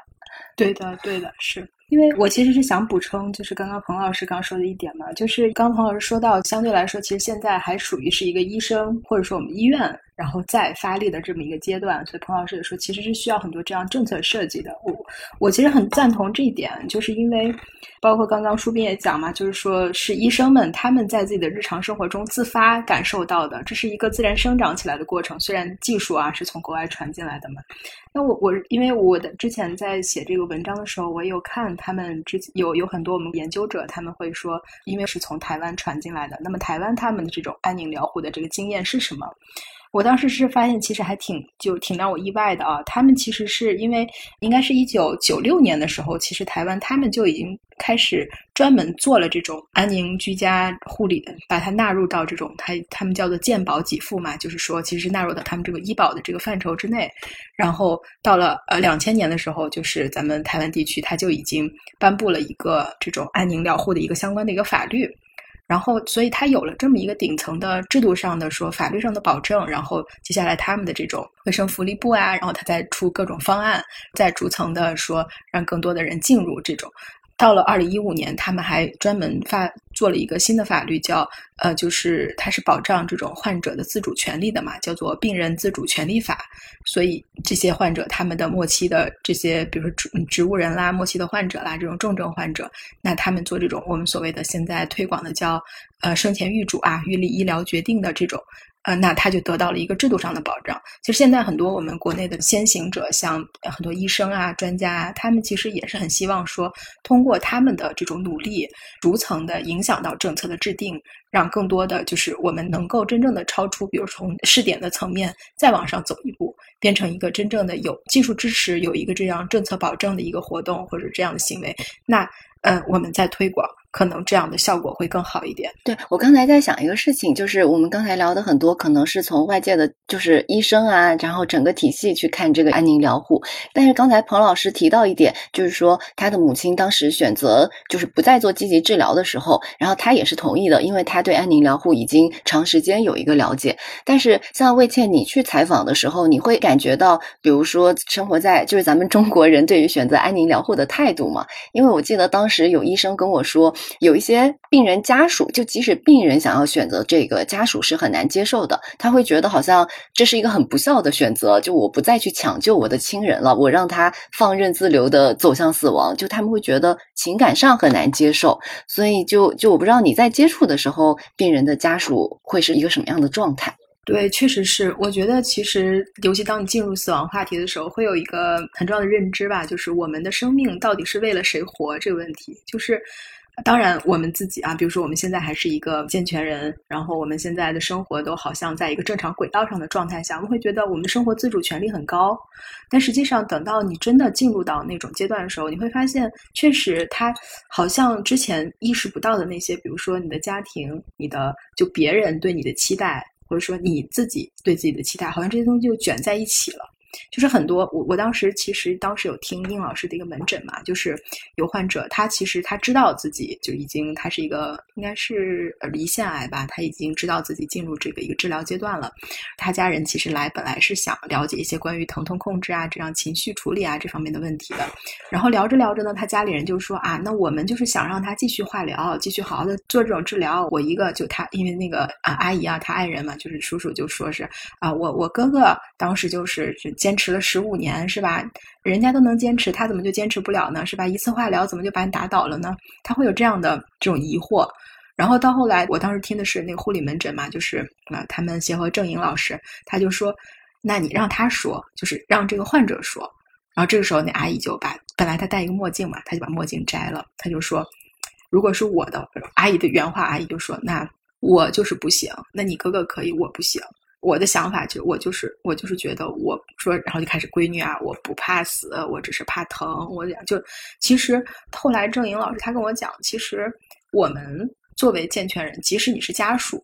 对的，对的，是。因为我其实是想补充，就是刚刚彭老师刚说的一点嘛，就是刚刚彭老师说到，相对来说，其实现在还属于是一个医生或者说我们医院。然后再发力的这么一个阶段，所以彭老师也说，其实是需要很多这样政策设计的。我我其实很赞同这一点，就是因为包括刚刚舒斌也讲嘛，就是说是医生们他们在自己的日常生活中自发感受到的，这是一个自然生长起来的过程。虽然技术啊是从国外传进来的嘛，那我我因为我的之前在写这个文章的时候，我有看他们之有有很多我们研究者他们会说，因为是从台湾传进来的，那么台湾他们的这种安宁疗护的这个经验是什么？我当时是发现，其实还挺就挺让我意外的啊！他们其实是因为应该是一九九六年的时候，其实台湾他们就已经开始专门做了这种安宁居家护理，把它纳入到这种他他们叫做健保给付嘛，就是说其实纳入到他们这个医保的这个范畴之内。然后到了呃两千年的时候，就是咱们台湾地区，它就已经颁布了一个这种安宁疗护的一个相关的一个法律。然后，所以他有了这么一个顶层的制度上的说法律上的保证，然后接下来他们的这种卫生福利部啊，然后他再出各种方案，再逐层的说让更多的人进入这种。到了二零一五年，他们还专门发做了一个新的法律，叫呃，就是它是保障这种患者的自主权利的嘛，叫做《病人自主权利法》。所以这些患者他们的末期的这些，比如说植植物人啦、末期的患者啦，这种重症患者，那他们做这种我们所谓的现在推广的叫呃生前预嘱啊、预立医疗决定的这种。呃，那他就得到了一个制度上的保障。其实现在很多我们国内的先行者，像很多医生啊、专家啊，他们其实也是很希望说，通过他们的这种努力，逐层的影响到政策的制定，让更多的就是我们能够真正的超出，比如从试点的层面再往上走一步，变成一个真正的有技术支持、有一个这样政策保证的一个活动或者这样的行为。那，呃，我们在推广。可能这样的效果会更好一点。对我刚才在想一个事情，就是我们刚才聊的很多，可能是从外界的，就是医生啊，然后整个体系去看这个安宁疗护。但是刚才彭老师提到一点，就是说他的母亲当时选择就是不再做积极治疗的时候，然后他也是同意的，因为他对安宁疗护已经长时间有一个了解。但是像魏倩，你去采访的时候，你会感觉到，比如说生活在就是咱们中国人对于选择安宁疗护的态度嘛？因为我记得当时有医生跟我说。有一些病人家属，就即使病人想要选择这个，家属是很难接受的。他会觉得好像这是一个很不孝的选择，就我不再去抢救我的亲人了，我让他放任自流的走向死亡，就他们会觉得情感上很难接受。所以，就就我不知道你在接触的时候，病人的家属会是一个什么样的状态？对，确实是。我觉得其实，尤其当你进入死亡话题的时候，会有一个很重要的认知吧，就是我们的生命到底是为了谁活这个问题，就是。当然，我们自己啊，比如说我们现在还是一个健全人，然后我们现在的生活都好像在一个正常轨道上的状态下，我们会觉得我们的生活自主权利很高。但实际上，等到你真的进入到那种阶段的时候，你会发现，确实他好像之前意识不到的那些，比如说你的家庭、你的就别人对你的期待，或者说你自己对自己的期待，好像这些东西就卷在一起了。就是很多，我我当时其实当时有听殷老师的一个门诊嘛，就是有患者，他其实他知道自己就已经他是一个应该是呃胰腺癌吧，他已经知道自己进入这个一个治疗阶段了。他家人其实来本来是想了解一些关于疼痛控制啊、这样情绪处理啊这方面的问题的。然后聊着聊着呢，他家里人就说啊，那我们就是想让他继续化疗，继续好好的做这种治疗。我一个就他，因为那个啊阿姨啊，他爱人嘛，就是叔叔就说是啊，我我哥哥当时就是就。坚持了十五年是吧？人家都能坚持，他怎么就坚持不了呢？是吧？一次化疗怎么就把你打倒了呢？他会有这样的这种疑惑。然后到后来，我当时听的是那个护理门诊嘛，就是啊，他们协和郑颖老师，他就说：“那你让他说，就是让这个患者说。”然后这个时候，那阿姨就把本来她戴一个墨镜嘛，她就把墨镜摘了，她就说：“如果是我的阿姨的原话，阿姨就说：那我就是不行，那你哥哥可以，我不行。”我的想法就我就是我就是觉得我说，然后就开始闺女啊，我不怕死，我只是怕疼。我讲就其实后来郑颖老师她跟我讲，其实我们作为健全人，即使你是家属，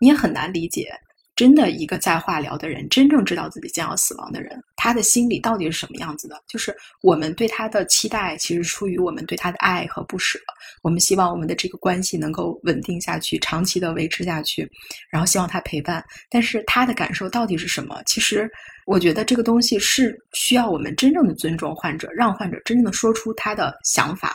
你也很难理解。真的一个在化疗的人，真正知道自己将要死亡的人，他的心里到底是什么样子的？就是我们对他的期待，其实出于我们对他的爱和不舍。我们希望我们的这个关系能够稳定下去，长期的维持下去，然后希望他陪伴。但是他的感受到底是什么？其实我觉得这个东西是需要我们真正的尊重患者，让患者真正的说出他的想法。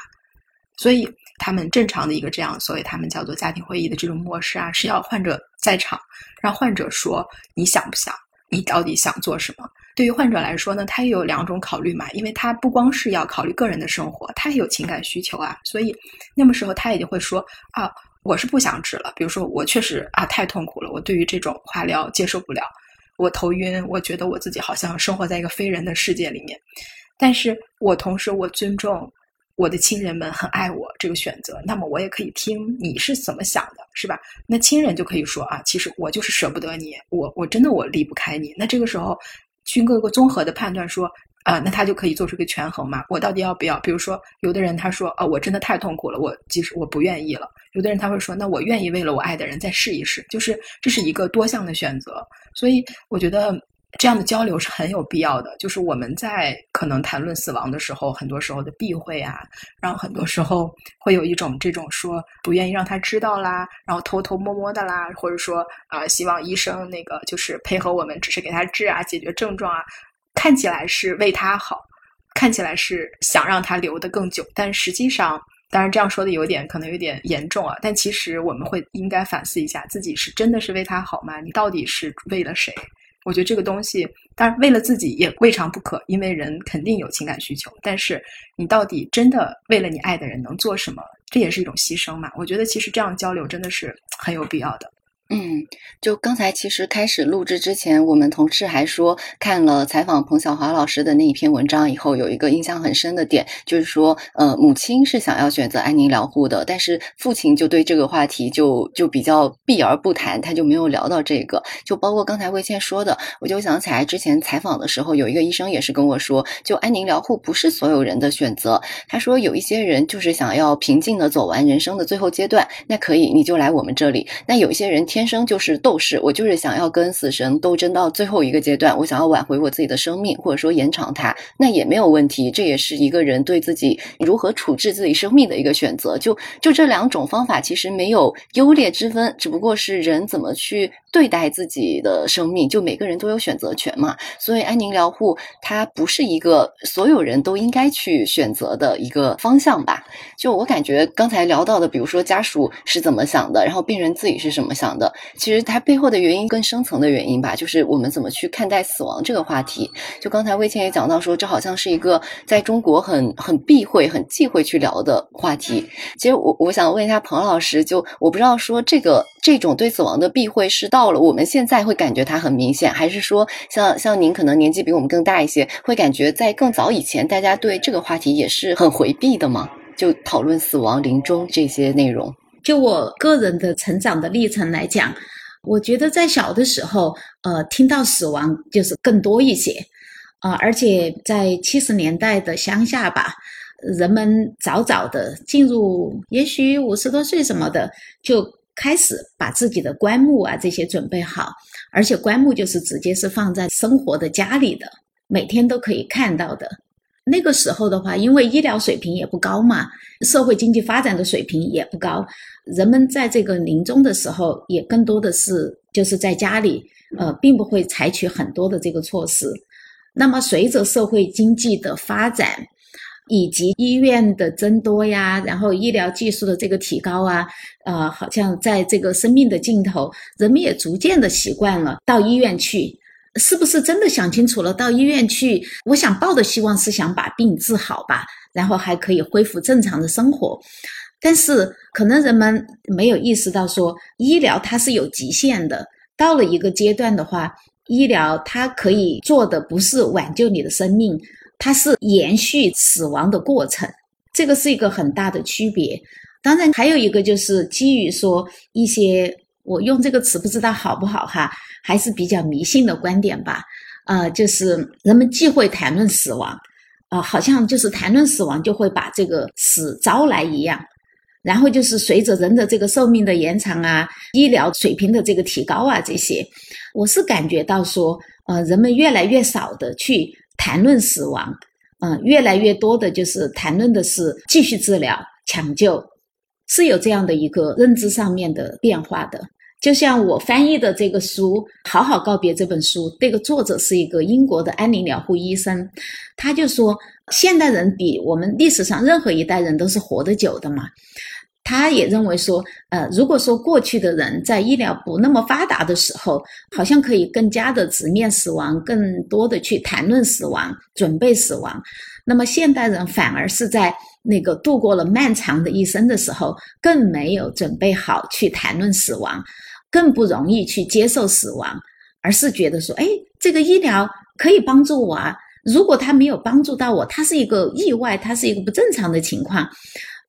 所以。他们正常的一个这样，所以他们叫做家庭会议的这种模式啊，是要患者在场，让患者说你想不想，你到底想做什么？对于患者来说呢，他也有两种考虑嘛，因为他不光是要考虑个人的生活，他也有情感需求啊，所以那么时候他也就会说啊，我是不想治了，比如说我确实啊太痛苦了，我对于这种化疗接受不了，我头晕，我觉得我自己好像生活在一个非人的世界里面，但是我同时我尊重。我的亲人们很爱我这个选择，那么我也可以听你是怎么想的，是吧？那亲人就可以说啊，其实我就是舍不得你，我我真的我离不开你。那这个时候，经过一个综合的判断，说啊，那他就可以做出一个权衡嘛，我到底要不要？比如说，有的人他说啊，我真的太痛苦了，我即使我不愿意了。有的人他会说，那我愿意为了我爱的人再试一试，就是这是一个多项的选择。所以我觉得。这样的交流是很有必要的。就是我们在可能谈论死亡的时候，很多时候的避讳啊，然后很多时候会有一种这种说不愿意让他知道啦，然后偷偷摸摸的啦，或者说啊，希望医生那个就是配合我们，只是给他治啊，解决症状啊，看起来是为他好，看起来是想让他留得更久，但实际上。当然，这样说的有点可能有点严重啊，但其实我们会应该反思一下，自己是真的是为他好吗？你到底是为了谁？我觉得这个东西，当然为了自己也未尝不可，因为人肯定有情感需求。但是你到底真的为了你爱的人能做什么？这也是一种牺牲嘛。我觉得其实这样交流真的是很有必要的。嗯，就刚才其实开始录制之前，我们同事还说看了采访彭晓华老师的那一篇文章以后，有一个印象很深的点，就是说，呃，母亲是想要选择安宁疗护的，但是父亲就对这个话题就就比较避而不谈，他就没有聊到这个。就包括刚才魏倩说的，我就想起来之前采访的时候，有一个医生也是跟我说，就安宁疗护不是所有人的选择。他说有一些人就是想要平静的走完人生的最后阶段，那可以你就来我们这里。那有一些人。天天生就是斗士，我就是想要跟死神斗争到最后一个阶段，我想要挽回我自己的生命，或者说延长它，那也没有问题。这也是一个人对自己如何处置自己生命的一个选择。就就这两种方法，其实没有优劣之分，只不过是人怎么去对待自己的生命。就每个人都有选择权嘛。所以安宁疗护它不是一个所有人都应该去选择的一个方向吧？就我感觉刚才聊到的，比如说家属是怎么想的，然后病人自己是什么想的。其实它背后的原因更深层的原因吧，就是我们怎么去看待死亡这个话题。就刚才魏倩也讲到说，这好像是一个在中国很很避讳、很忌讳去聊的话题。其实我我想问一下彭老师，就我不知道说这个这种对死亡的避讳是到了我们现在会感觉它很明显，还是说像像您可能年纪比我们更大一些，会感觉在更早以前大家对这个话题也是很回避的吗？就讨论死亡、临终这些内容。就我个人的成长的历程来讲，我觉得在小的时候，呃，听到死亡就是更多一些，啊，而且在七十年代的乡下吧，人们早早的进入，也许五十多岁什么的，就开始把自己的棺木啊这些准备好，而且棺木就是直接是放在生活的家里的，每天都可以看到的。那个时候的话，因为医疗水平也不高嘛，社会经济发展的水平也不高，人们在这个临终的时候，也更多的是就是在家里，呃，并不会采取很多的这个措施。那么，随着社会经济的发展，以及医院的增多呀，然后医疗技术的这个提高啊，呃，好像在这个生命的尽头，人们也逐渐的习惯了到医院去。是不是真的想清楚了？到医院去，我想抱的希望是想把病治好吧，然后还可以恢复正常的生活。但是可能人们没有意识到，说医疗它是有极限的。到了一个阶段的话，医疗它可以做的不是挽救你的生命，它是延续死亡的过程。这个是一个很大的区别。当然，还有一个就是基于说一些。我用这个词不知道好不好哈，还是比较迷信的观点吧。呃，就是人们忌讳谈论死亡，啊，好像就是谈论死亡就会把这个死招来一样。然后就是随着人的这个寿命的延长啊，医疗水平的这个提高啊，这些，我是感觉到说，呃，人们越来越少的去谈论死亡，嗯，越来越多的就是谈论的是继续治疗、抢救，是有这样的一个认知上面的变化的。就像我翻译的这个书《好好告别》这本书，这个作者是一个英国的安宁疗护医生，他就说，现代人比我们历史上任何一代人都是活得久的嘛。他也认为说，呃，如果说过去的人在医疗不那么发达的时候，好像可以更加的直面死亡，更多的去谈论死亡、准备死亡，那么现代人反而是在。那个度过了漫长的一生的时候，更没有准备好去谈论死亡，更不容易去接受死亡，而是觉得说，哎，这个医疗可以帮助我啊。如果他没有帮助到我，他是一个意外，他是一个不正常的情况。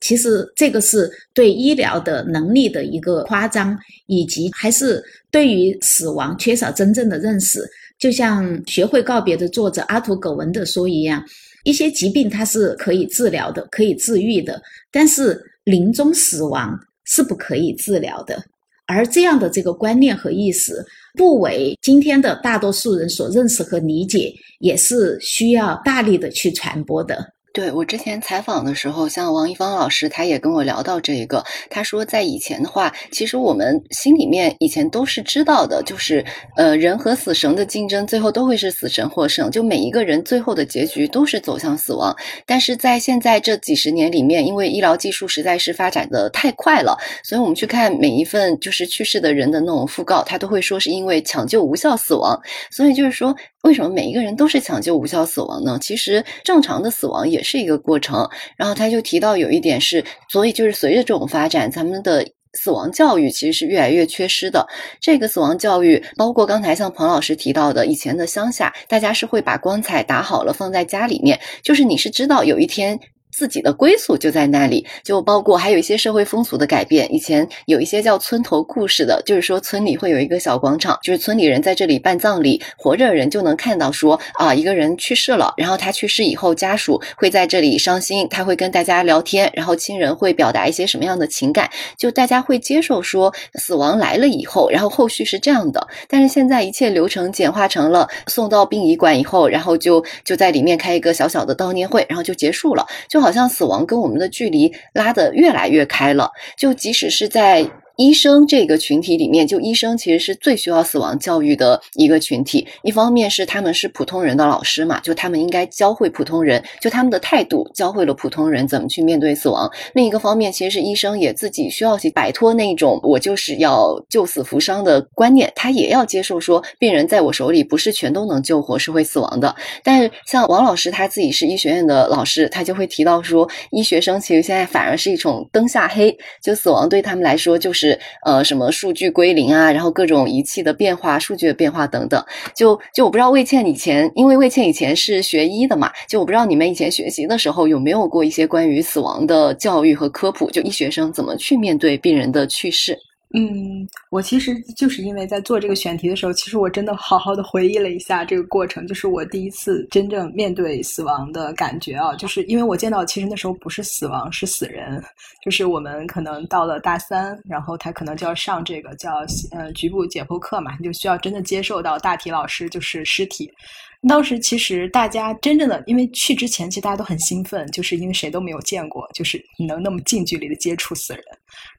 其实这个是对医疗的能力的一个夸张，以及还是对于死亡缺少真正的认识。就像《学会告别》的作者阿图·葛文的说一样。一些疾病它是可以治疗的，可以治愈的，但是临终死亡是不可以治疗的。而这样的这个观念和意识，不为今天的大多数人所认识和理解，也是需要大力的去传播的。对我之前采访的时候，像王一芳老师，他也跟我聊到这一个。他说，在以前的话，其实我们心里面以前都是知道的，就是呃，人和死神的竞争，最后都会是死神获胜。就每一个人最后的结局都是走向死亡。但是在现在这几十年里面，因为医疗技术实在是发展的太快了，所以我们去看每一份就是去世的人的那种讣告，他都会说是因为抢救无效死亡。所以就是说。为什么每一个人都是抢救无效死亡呢？其实正常的死亡也是一个过程。然后他就提到有一点是，所以就是随着这种发展，咱们的死亡教育其实是越来越缺失的。这个死亡教育，包括刚才像彭老师提到的，以前的乡下，大家是会把棺材打好了放在家里面，就是你是知道有一天。自己的归宿就在那里，就包括还有一些社会风俗的改变。以前有一些叫村头故事的，就是说村里会有一个小广场，就是村里人在这里办葬礼，活着的人就能看到说啊，一个人去世了，然后他去世以后，家属会在这里伤心，他会跟大家聊天，然后亲人会表达一些什么样的情感，就大家会接受说死亡来了以后，然后后续是这样的。但是现在一切流程简化成了送到殡仪馆以后，然后就就在里面开一个小小的悼念会，然后就结束了，就就。好像死亡跟我们的距离拉得越来越开了，就即使是在。医生这个群体里面，就医生其实是最需要死亡教育的一个群体。一方面是他们是普通人的老师嘛，就他们应该教会普通人，就他们的态度教会了普通人怎么去面对死亡。另一个方面，其实是医生也自己需要去摆脱那种我就是要救死扶伤的观念，他也要接受说病人在我手里不是全都能救活，是会死亡的。但是像王老师他自己是医学院的老师，他就会提到说，医学生其实现在反而是一种灯下黑，就死亡对他们来说就是。呃，什么数据归零啊，然后各种仪器的变化、数据的变化等等，就就我不知道魏倩以前，因为魏倩以前是学医的嘛，就我不知道你们以前学习的时候有没有过一些关于死亡的教育和科普，就医学生怎么去面对病人的去世。嗯，我其实就是因为在做这个选题的时候，其实我真的好好的回忆了一下这个过程，就是我第一次真正面对死亡的感觉啊，就是因为我见到其实那时候不是死亡，是死人，就是我们可能到了大三，然后他可能就要上这个叫呃局部解剖课嘛，你就需要真的接受到大体老师就是尸体。当时其实大家真正的，因为去之前其实大家都很兴奋，就是因为谁都没有见过，就是能那么近距离的接触死人。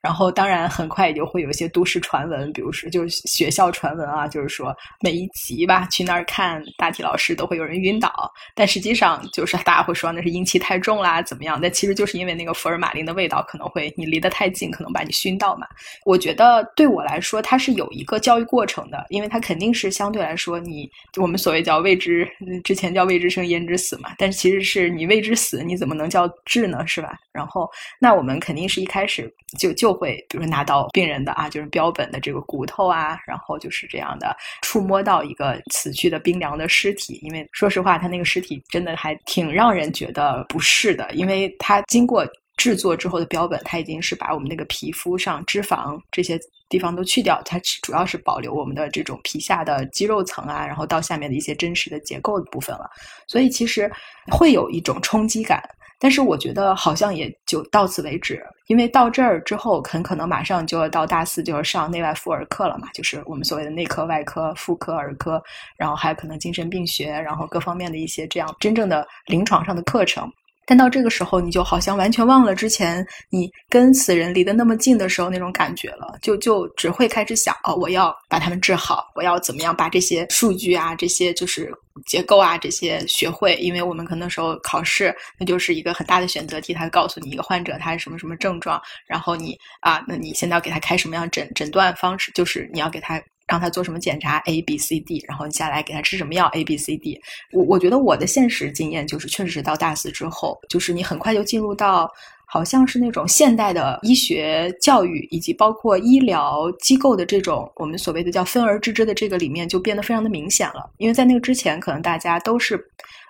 然后当然很快也就会有一些都市传闻，比如说就是学校传闻啊，就是说每一集吧去那儿看大体老师都会有人晕倒，但实际上就是大家会说那是阴气太重啦，怎么样？但其实就是因为那个福尔马林的味道可能会你离得太近，可能把你熏到嘛。我觉得对我来说，它是有一个教育过程的，因为它肯定是相对来说你我们所谓叫未知。之前叫未知生焉知死嘛，但是其实是你未知死，你怎么能叫治呢？是吧？然后那我们肯定是一开始就就会，比如说拿到病人的啊，就是标本的这个骨头啊，然后就是这样的触摸到一个死去的冰凉的尸体，因为说实话，他那个尸体真的还挺让人觉得不适的，因为他经过。制作之后的标本，它已经是把我们那个皮肤上脂肪这些地方都去掉，它主要是保留我们的这种皮下的肌肉层啊，然后到下面的一些真实的结构的部分了。所以其实会有一种冲击感，但是我觉得好像也就到此为止，因为到这儿之后，很可能马上就要到大四就要上内外妇儿课了嘛，就是我们所谓的内科、外科、妇科、儿科，然后还有可能精神病学，然后各方面的一些这样真正的临床上的课程。但到这个时候，你就好像完全忘了之前你跟死人离得那么近的时候那种感觉了，就就只会开始想哦，我要把他们治好，我要怎么样把这些数据啊、这些就是结构啊这些学会，因为我们可能时候考试那就是一个很大的选择题，他告诉你一个患者他是什么什么症状，然后你啊，那你现在要给他开什么样诊诊断方式，就是你要给他。让他做什么检查 A B C D，然后你下来给他吃什么药 A B C D。我我觉得我的现实经验就是，确实是到大四之后，就是你很快就进入到好像是那种现代的医学教育，以及包括医疗机构的这种我们所谓的叫分而治之的这个里面，就变得非常的明显了。因为在那个之前，可能大家都是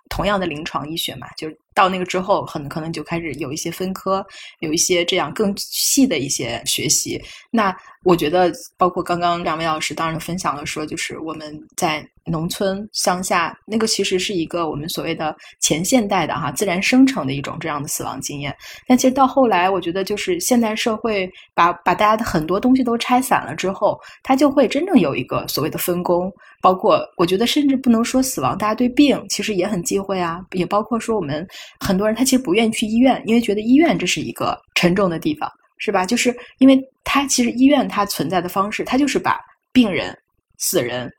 同样的临床医学嘛，就是。到那个之后，可能可能就开始有一些分科，有一些这样更细的一些学习。那我觉得，包括刚刚两位老师当然分享了说，就是我们在。农村乡下那个其实是一个我们所谓的前现代的哈自然生成的一种这样的死亡经验，但其实到后来，我觉得就是现代社会把把大家的很多东西都拆散了之后，它就会真正有一个所谓的分工。包括我觉得甚至不能说死亡，大家对病其实也很忌讳啊。也包括说我们很多人他其实不愿意去医院，因为觉得医院这是一个沉重的地方，是吧？就是因为他其实医院它存在的方式，它就是把病人、死人。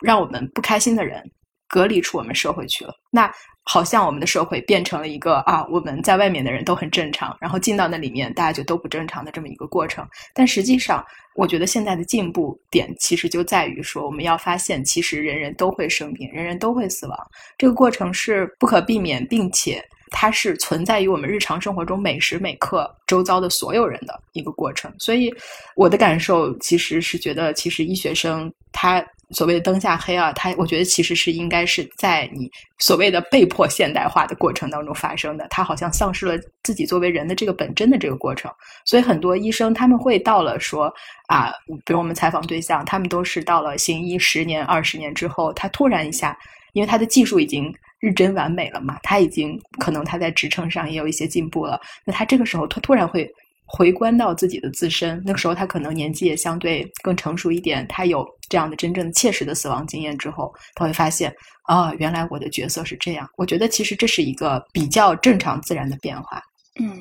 让我们不开心的人隔离出我们社会去了，那好像我们的社会变成了一个啊，我们在外面的人都很正常，然后进到那里面大家就都不正常的这么一个过程。但实际上，我觉得现在的进步点其实就在于说，我们要发现，其实人人都会生病，人人都会死亡，这个过程是不可避免，并且它是存在于我们日常生活中每时每刻周遭的所有人的一个过程。所以，我的感受其实是觉得，其实医学生他。所谓的灯下黑啊，它我觉得其实是应该是在你所谓的被迫现代化的过程当中发生的。他好像丧失了自己作为人的这个本真的这个过程。所以很多医生他们会到了说啊，比如我们采访对象，他们都是到了行医十年、二十年之后，他突然一下，因为他的技术已经日臻完美了嘛，他已经可能他在职称上也有一些进步了。那他这个时候他突然会。回观到自己的自身，那个时候他可能年纪也相对更成熟一点，他有这样的真正切实的死亡经验之后，他会发现啊，原来我的角色是这样。我觉得其实这是一个比较正常自然的变化。嗯。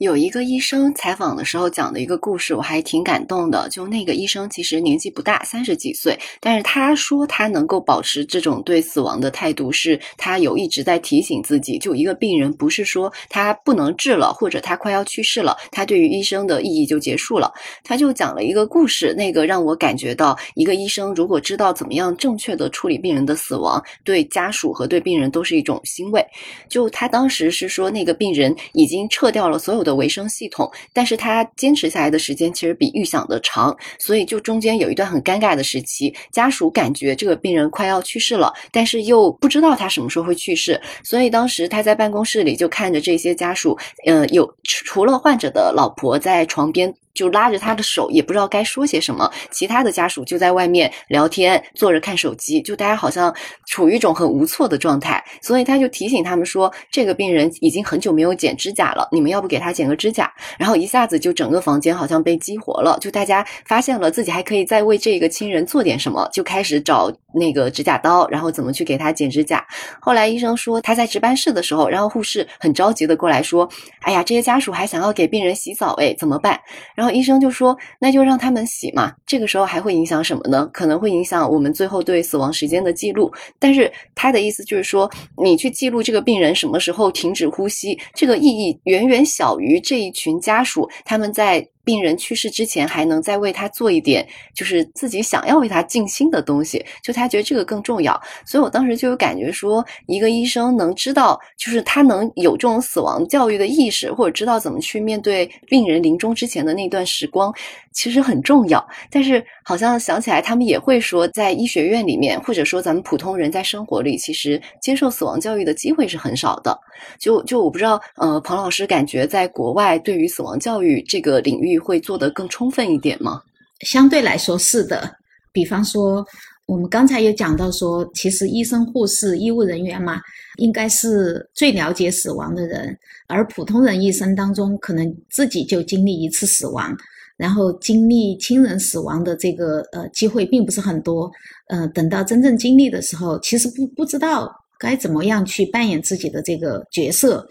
有一个医生采访的时候讲的一个故事，我还挺感动的。就那个医生其实年纪不大，三十几岁，但是他说他能够保持这种对死亡的态度，是他有一直在提醒自己。就一个病人，不是说他不能治了，或者他快要去世了，他对于医生的意义就结束了。他就讲了一个故事，那个让我感觉到，一个医生如果知道怎么样正确的处理病人的死亡，对家属和对病人都是一种欣慰。就他当时是说，那个病人已经撤掉了所有的。的维生系统，但是他坚持下来的时间其实比预想的长，所以就中间有一段很尴尬的时期，家属感觉这个病人快要去世了，但是又不知道他什么时候会去世，所以当时他在办公室里就看着这些家属，嗯，有除了患者的老婆在床边。就拉着他的手，也不知道该说些什么。其他的家属就在外面聊天，坐着看手机，就大家好像处于一种很无措的状态。所以他就提醒他们说：“这个病人已经很久没有剪指甲了，你们要不给他剪个指甲？”然后一下子就整个房间好像被激活了，就大家发现了自己还可以再为这个亲人做点什么，就开始找那个指甲刀，然后怎么去给他剪指甲。后来医生说他在值班室的时候，然后护士很着急的过来说：“哎呀，这些家属还想要给病人洗澡，哎，怎么办？”然后医生就说：“那就让他们洗嘛。这个时候还会影响什么呢？可能会影响我们最后对死亡时间的记录。但是他的意思就是说，你去记录这个病人什么时候停止呼吸，这个意义远远小于这一群家属他们在。”病人去世之前，还能再为他做一点，就是自己想要为他尽心的东西，就他觉得这个更重要。所以我当时就有感觉说，一个医生能知道，就是他能有这种死亡教育的意识，或者知道怎么去面对病人临终之前的那段时光，其实很重要。但是好像想起来，他们也会说，在医学院里面，或者说咱们普通人在生活里，其实接受死亡教育的机会是很少的。就就我不知道，呃，庞老师感觉在国外对于死亡教育这个领域。会做得更充分一点吗？相对来说是的。比方说，我们刚才有讲到说，其实医生、护士、医务人员嘛，应该是最了解死亡的人。而普通人一生当中，可能自己就经历一次死亡，然后经历亲人死亡的这个呃机会并不是很多。呃，等到真正经历的时候，其实不不知道该怎么样去扮演自己的这个角色。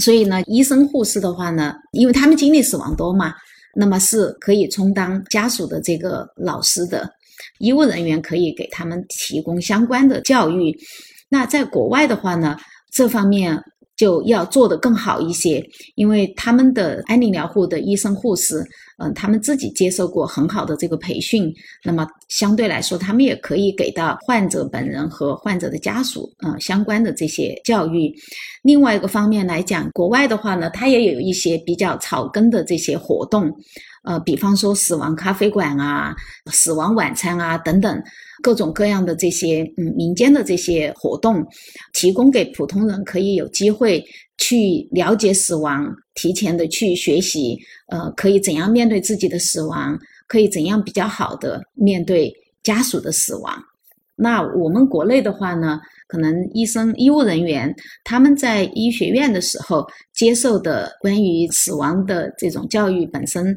所以呢，医生、护士的话呢，因为他们经历死亡多嘛。那么是可以充当家属的这个老师的，医务人员可以给他们提供相关的教育。那在国外的话呢，这方面就要做得更好一些，因为他们的安宁疗护的医生护士，嗯，他们自己接受过很好的这个培训，那么相对来说，他们也可以给到患者本人和患者的家属，嗯，相关的这些教育。另外一个方面来讲，国外的话呢，它也有一些比较草根的这些活动，呃，比方说死亡咖啡馆啊、死亡晚餐啊等等。各种各样的这些嗯民间的这些活动，提供给普通人可以有机会去了解死亡，提前的去学习，呃，可以怎样面对自己的死亡，可以怎样比较好的面对家属的死亡。那我们国内的话呢？可能医生、医务人员他们在医学院的时候接受的关于死亡的这种教育本身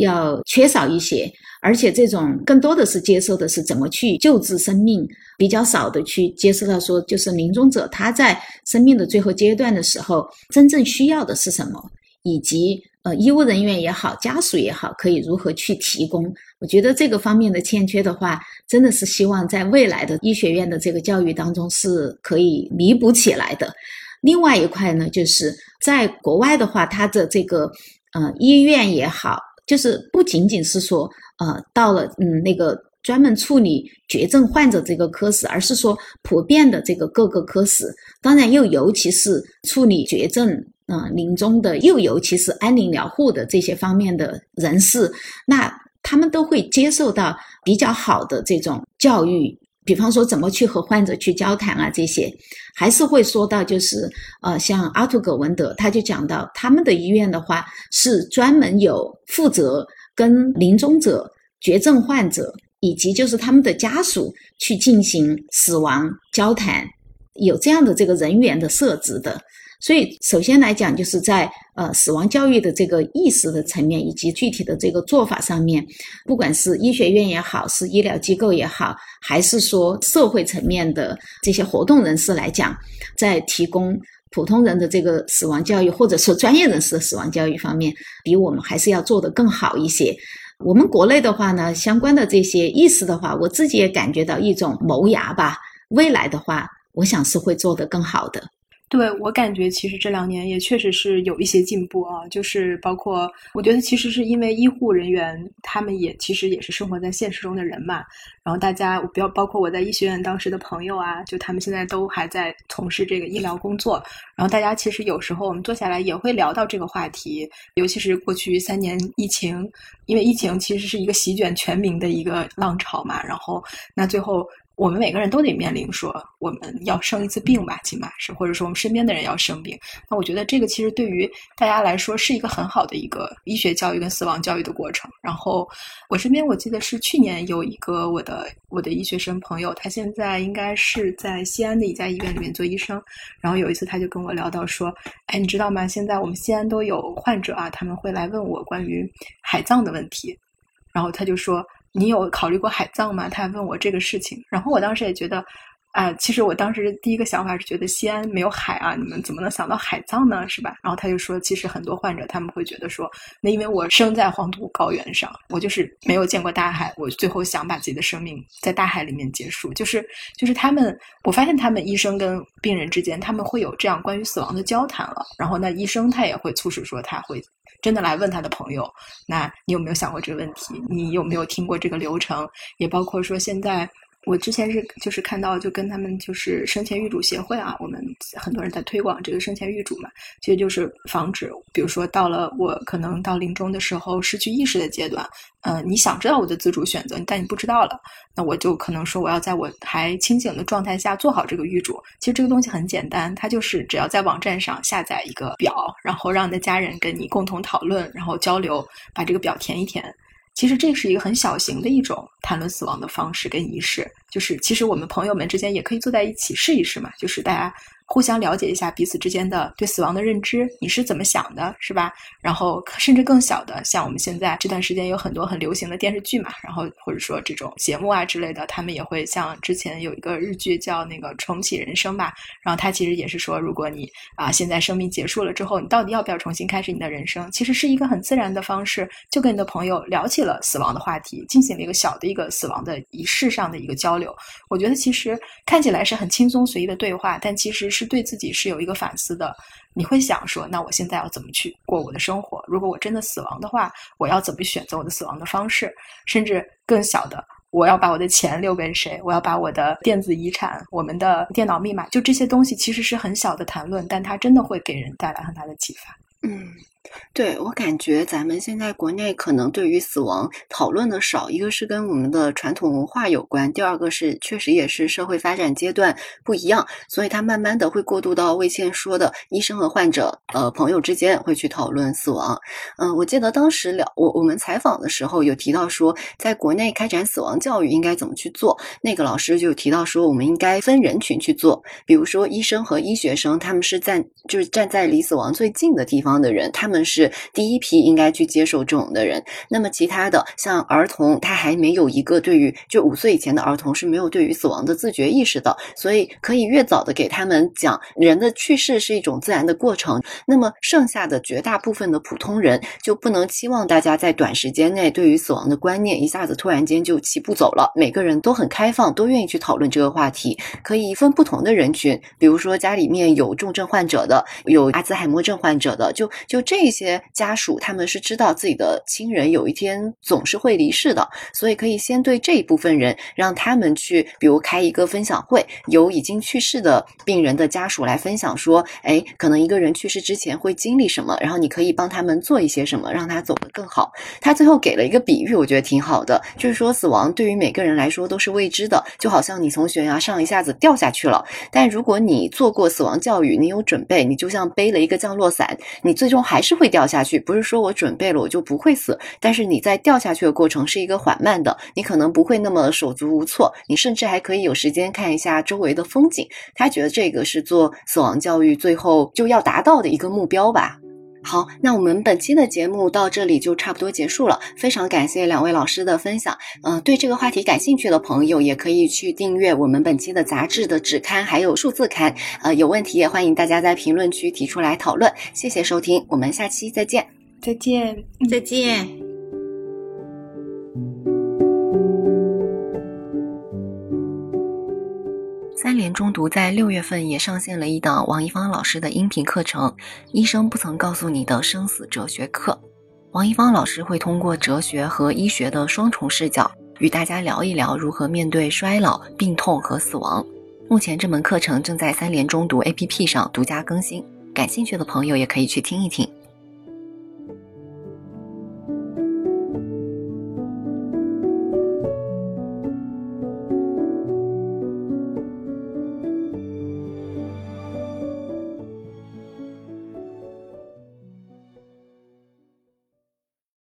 要缺少一些，而且这种更多的是接受的是怎么去救治生命，比较少的去接受到说就是临终者他在生命的最后阶段的时候真正需要的是什么，以及。呃，医务人员也好，家属也好，可以如何去提供？我觉得这个方面的欠缺的话，真的是希望在未来的医学院的这个教育当中是可以弥补起来的。另外一块呢，就是在国外的话，它的这个呃医院也好，就是不仅仅是说呃到了嗯那个专门处理绝症患者这个科室，而是说普遍的这个各个科室，当然又尤其是处理绝症。嗯，临终的又尤其是安宁疗护的这些方面的人士，那他们都会接受到比较好的这种教育，比方说怎么去和患者去交谈啊，这些还是会说到，就是呃，像阿图葛文德他就讲到，他们的医院的话是专门有负责跟临终者、绝症患者以及就是他们的家属去进行死亡交谈，有这样的这个人员的设置的。所以，首先来讲，就是在呃死亡教育的这个意识的层面，以及具体的这个做法上面，不管是医学院也好，是医疗机构也好，还是说社会层面的这些活动人士来讲，在提供普通人的这个死亡教育，或者说专业人士的死亡教育方面，比我们还是要做得更好一些。我们国内的话呢，相关的这些意识的话，我自己也感觉到一种萌芽吧。未来的话，我想是会做得更好的。对我感觉，其实这两年也确实是有一些进步啊，就是包括我觉得，其实是因为医护人员他们也其实也是生活在现实中的人嘛，然后大家，比较包括我在医学院当时的朋友啊，就他们现在都还在从事这个医疗工作，然后大家其实有时候我们坐下来也会聊到这个话题，尤其是过去三年疫情，因为疫情其实是一个席卷全民的一个浪潮嘛，然后那最后。我们每个人都得面临说，我们要生一次病吧，起码是，或者说我们身边的人要生病。那我觉得这个其实对于大家来说是一个很好的一个医学教育跟死亡教育的过程。然后我身边我记得是去年有一个我的我的医学生朋友，他现在应该是在西安的一家医院里面做医生。然后有一次他就跟我聊到说，哎，你知道吗？现在我们西安都有患者啊，他们会来问我关于海葬的问题。然后他就说。你有考虑过海葬吗？他还问我这个事情，然后我当时也觉得，啊，其实我当时第一个想法是觉得西安没有海啊，你们怎么能想到海葬呢？是吧？然后他就说，其实很多患者他们会觉得说，那因为我生在黄土高原上，我就是没有见过大海，我最后想把自己的生命在大海里面结束，就是就是他们，我发现他们医生跟病人之间他们会有这样关于死亡的交谈了，然后那医生他也会促使说他会。真的来问他的朋友，那你有没有想过这个问题？你有没有听过这个流程？也包括说现在。我之前是就是看到就跟他们就是生前预嘱协会啊，我们很多人在推广这个生前预嘱嘛，其实就是防止，比如说到了我可能到临终的时候失去意识的阶段，嗯，你想知道我的自主选择，但你不知道了，那我就可能说我要在我还清醒的状态下做好这个预嘱。其实这个东西很简单，它就是只要在网站上下载一个表，然后让你的家人跟你共同讨论，然后交流，把这个表填一填。其实这是一个很小型的一种谈论死亡的方式跟仪式，就是其实我们朋友们之间也可以坐在一起试一试嘛，就是大家。互相了解一下彼此之间的对死亡的认知，你是怎么想的，是吧？然后甚至更小的，像我们现在这段时间有很多很流行的电视剧嘛，然后或者说这种节目啊之类的，他们也会像之前有一个日剧叫那个重启人生吧，然后它其实也是说，如果你啊现在生命结束了之后，你到底要不要重新开始你的人生？其实是一个很自然的方式，就跟你的朋友聊起了死亡的话题，进行了一个小的一个死亡的仪式上的一个交流。我觉得其实看起来是很轻松随意的对话，但其实。是是对自己是有一个反思的。你会想说，那我现在要怎么去过我的生活？如果我真的死亡的话，我要怎么选择我的死亡的方式？甚至更小的，我要把我的钱留给谁？我要把我的电子遗产、我们的电脑密码，就这些东西，其实是很小的谈论，但它真的会给人带来很大的启发。嗯。对我感觉，咱们现在国内可能对于死亡讨论的少，一个是跟我们的传统文化有关，第二个是确实也是社会发展阶段不一样，所以它慢慢的会过渡到魏倩说的医生和患者，呃，朋友之间会去讨论死亡。嗯，我记得当时了我我们采访的时候有提到说，在国内开展死亡教育应该怎么去做，那个老师就提到说，我们应该分人群去做，比如说医生和医学生，他们是站就是站在离死亡最近的地方的人，他们。是第一批应该去接受这种的人，那么其他的像儿童，他还没有一个对于就五岁以前的儿童是没有对于死亡的自觉意识的，所以可以越早的给他们讲人的去世是一种自然的过程。那么剩下的绝大部分的普通人就不能期望大家在短时间内对于死亡的观念一下子突然间就齐步走了。每个人都很开放，都愿意去讨论这个话题，可以分不同的人群，比如说家里面有重症患者的，有阿兹海默症患者的，就就这。这些家属他们是知道自己的亲人有一天总是会离世的，所以可以先对这一部分人，让他们去，比如开一个分享会，由已经去世的病人的家属来分享说，哎，可能一个人去世之前会经历什么，然后你可以帮他们做一些什么，让他走得更好。他最后给了一个比喻，我觉得挺好的，就是说死亡对于每个人来说都是未知的，就好像你从悬崖上一下子掉下去了，但如果你做过死亡教育，你有准备，你就像背了一个降落伞，你最终还是。是会掉下去，不是说我准备了我就不会死，但是你在掉下去的过程是一个缓慢的，你可能不会那么手足无措，你甚至还可以有时间看一下周围的风景。他觉得这个是做死亡教育最后就要达到的一个目标吧。好，那我们本期的节目到这里就差不多结束了，非常感谢两位老师的分享。嗯，对这个话题感兴趣的朋友也可以去订阅我们本期的杂志的纸刊还有数字刊。呃，有问题也欢迎大家在评论区提出来讨论。谢谢收听，我们下期再见，再见，再见。三联中读在六月份也上线了一档王一芳老师的音频课程《医生不曾告诉你的生死哲学课》。王一芳老师会通过哲学和医学的双重视角，与大家聊一聊如何面对衰老、病痛和死亡。目前这门课程正在三联中读 APP 上独家更新，感兴趣的朋友也可以去听一听。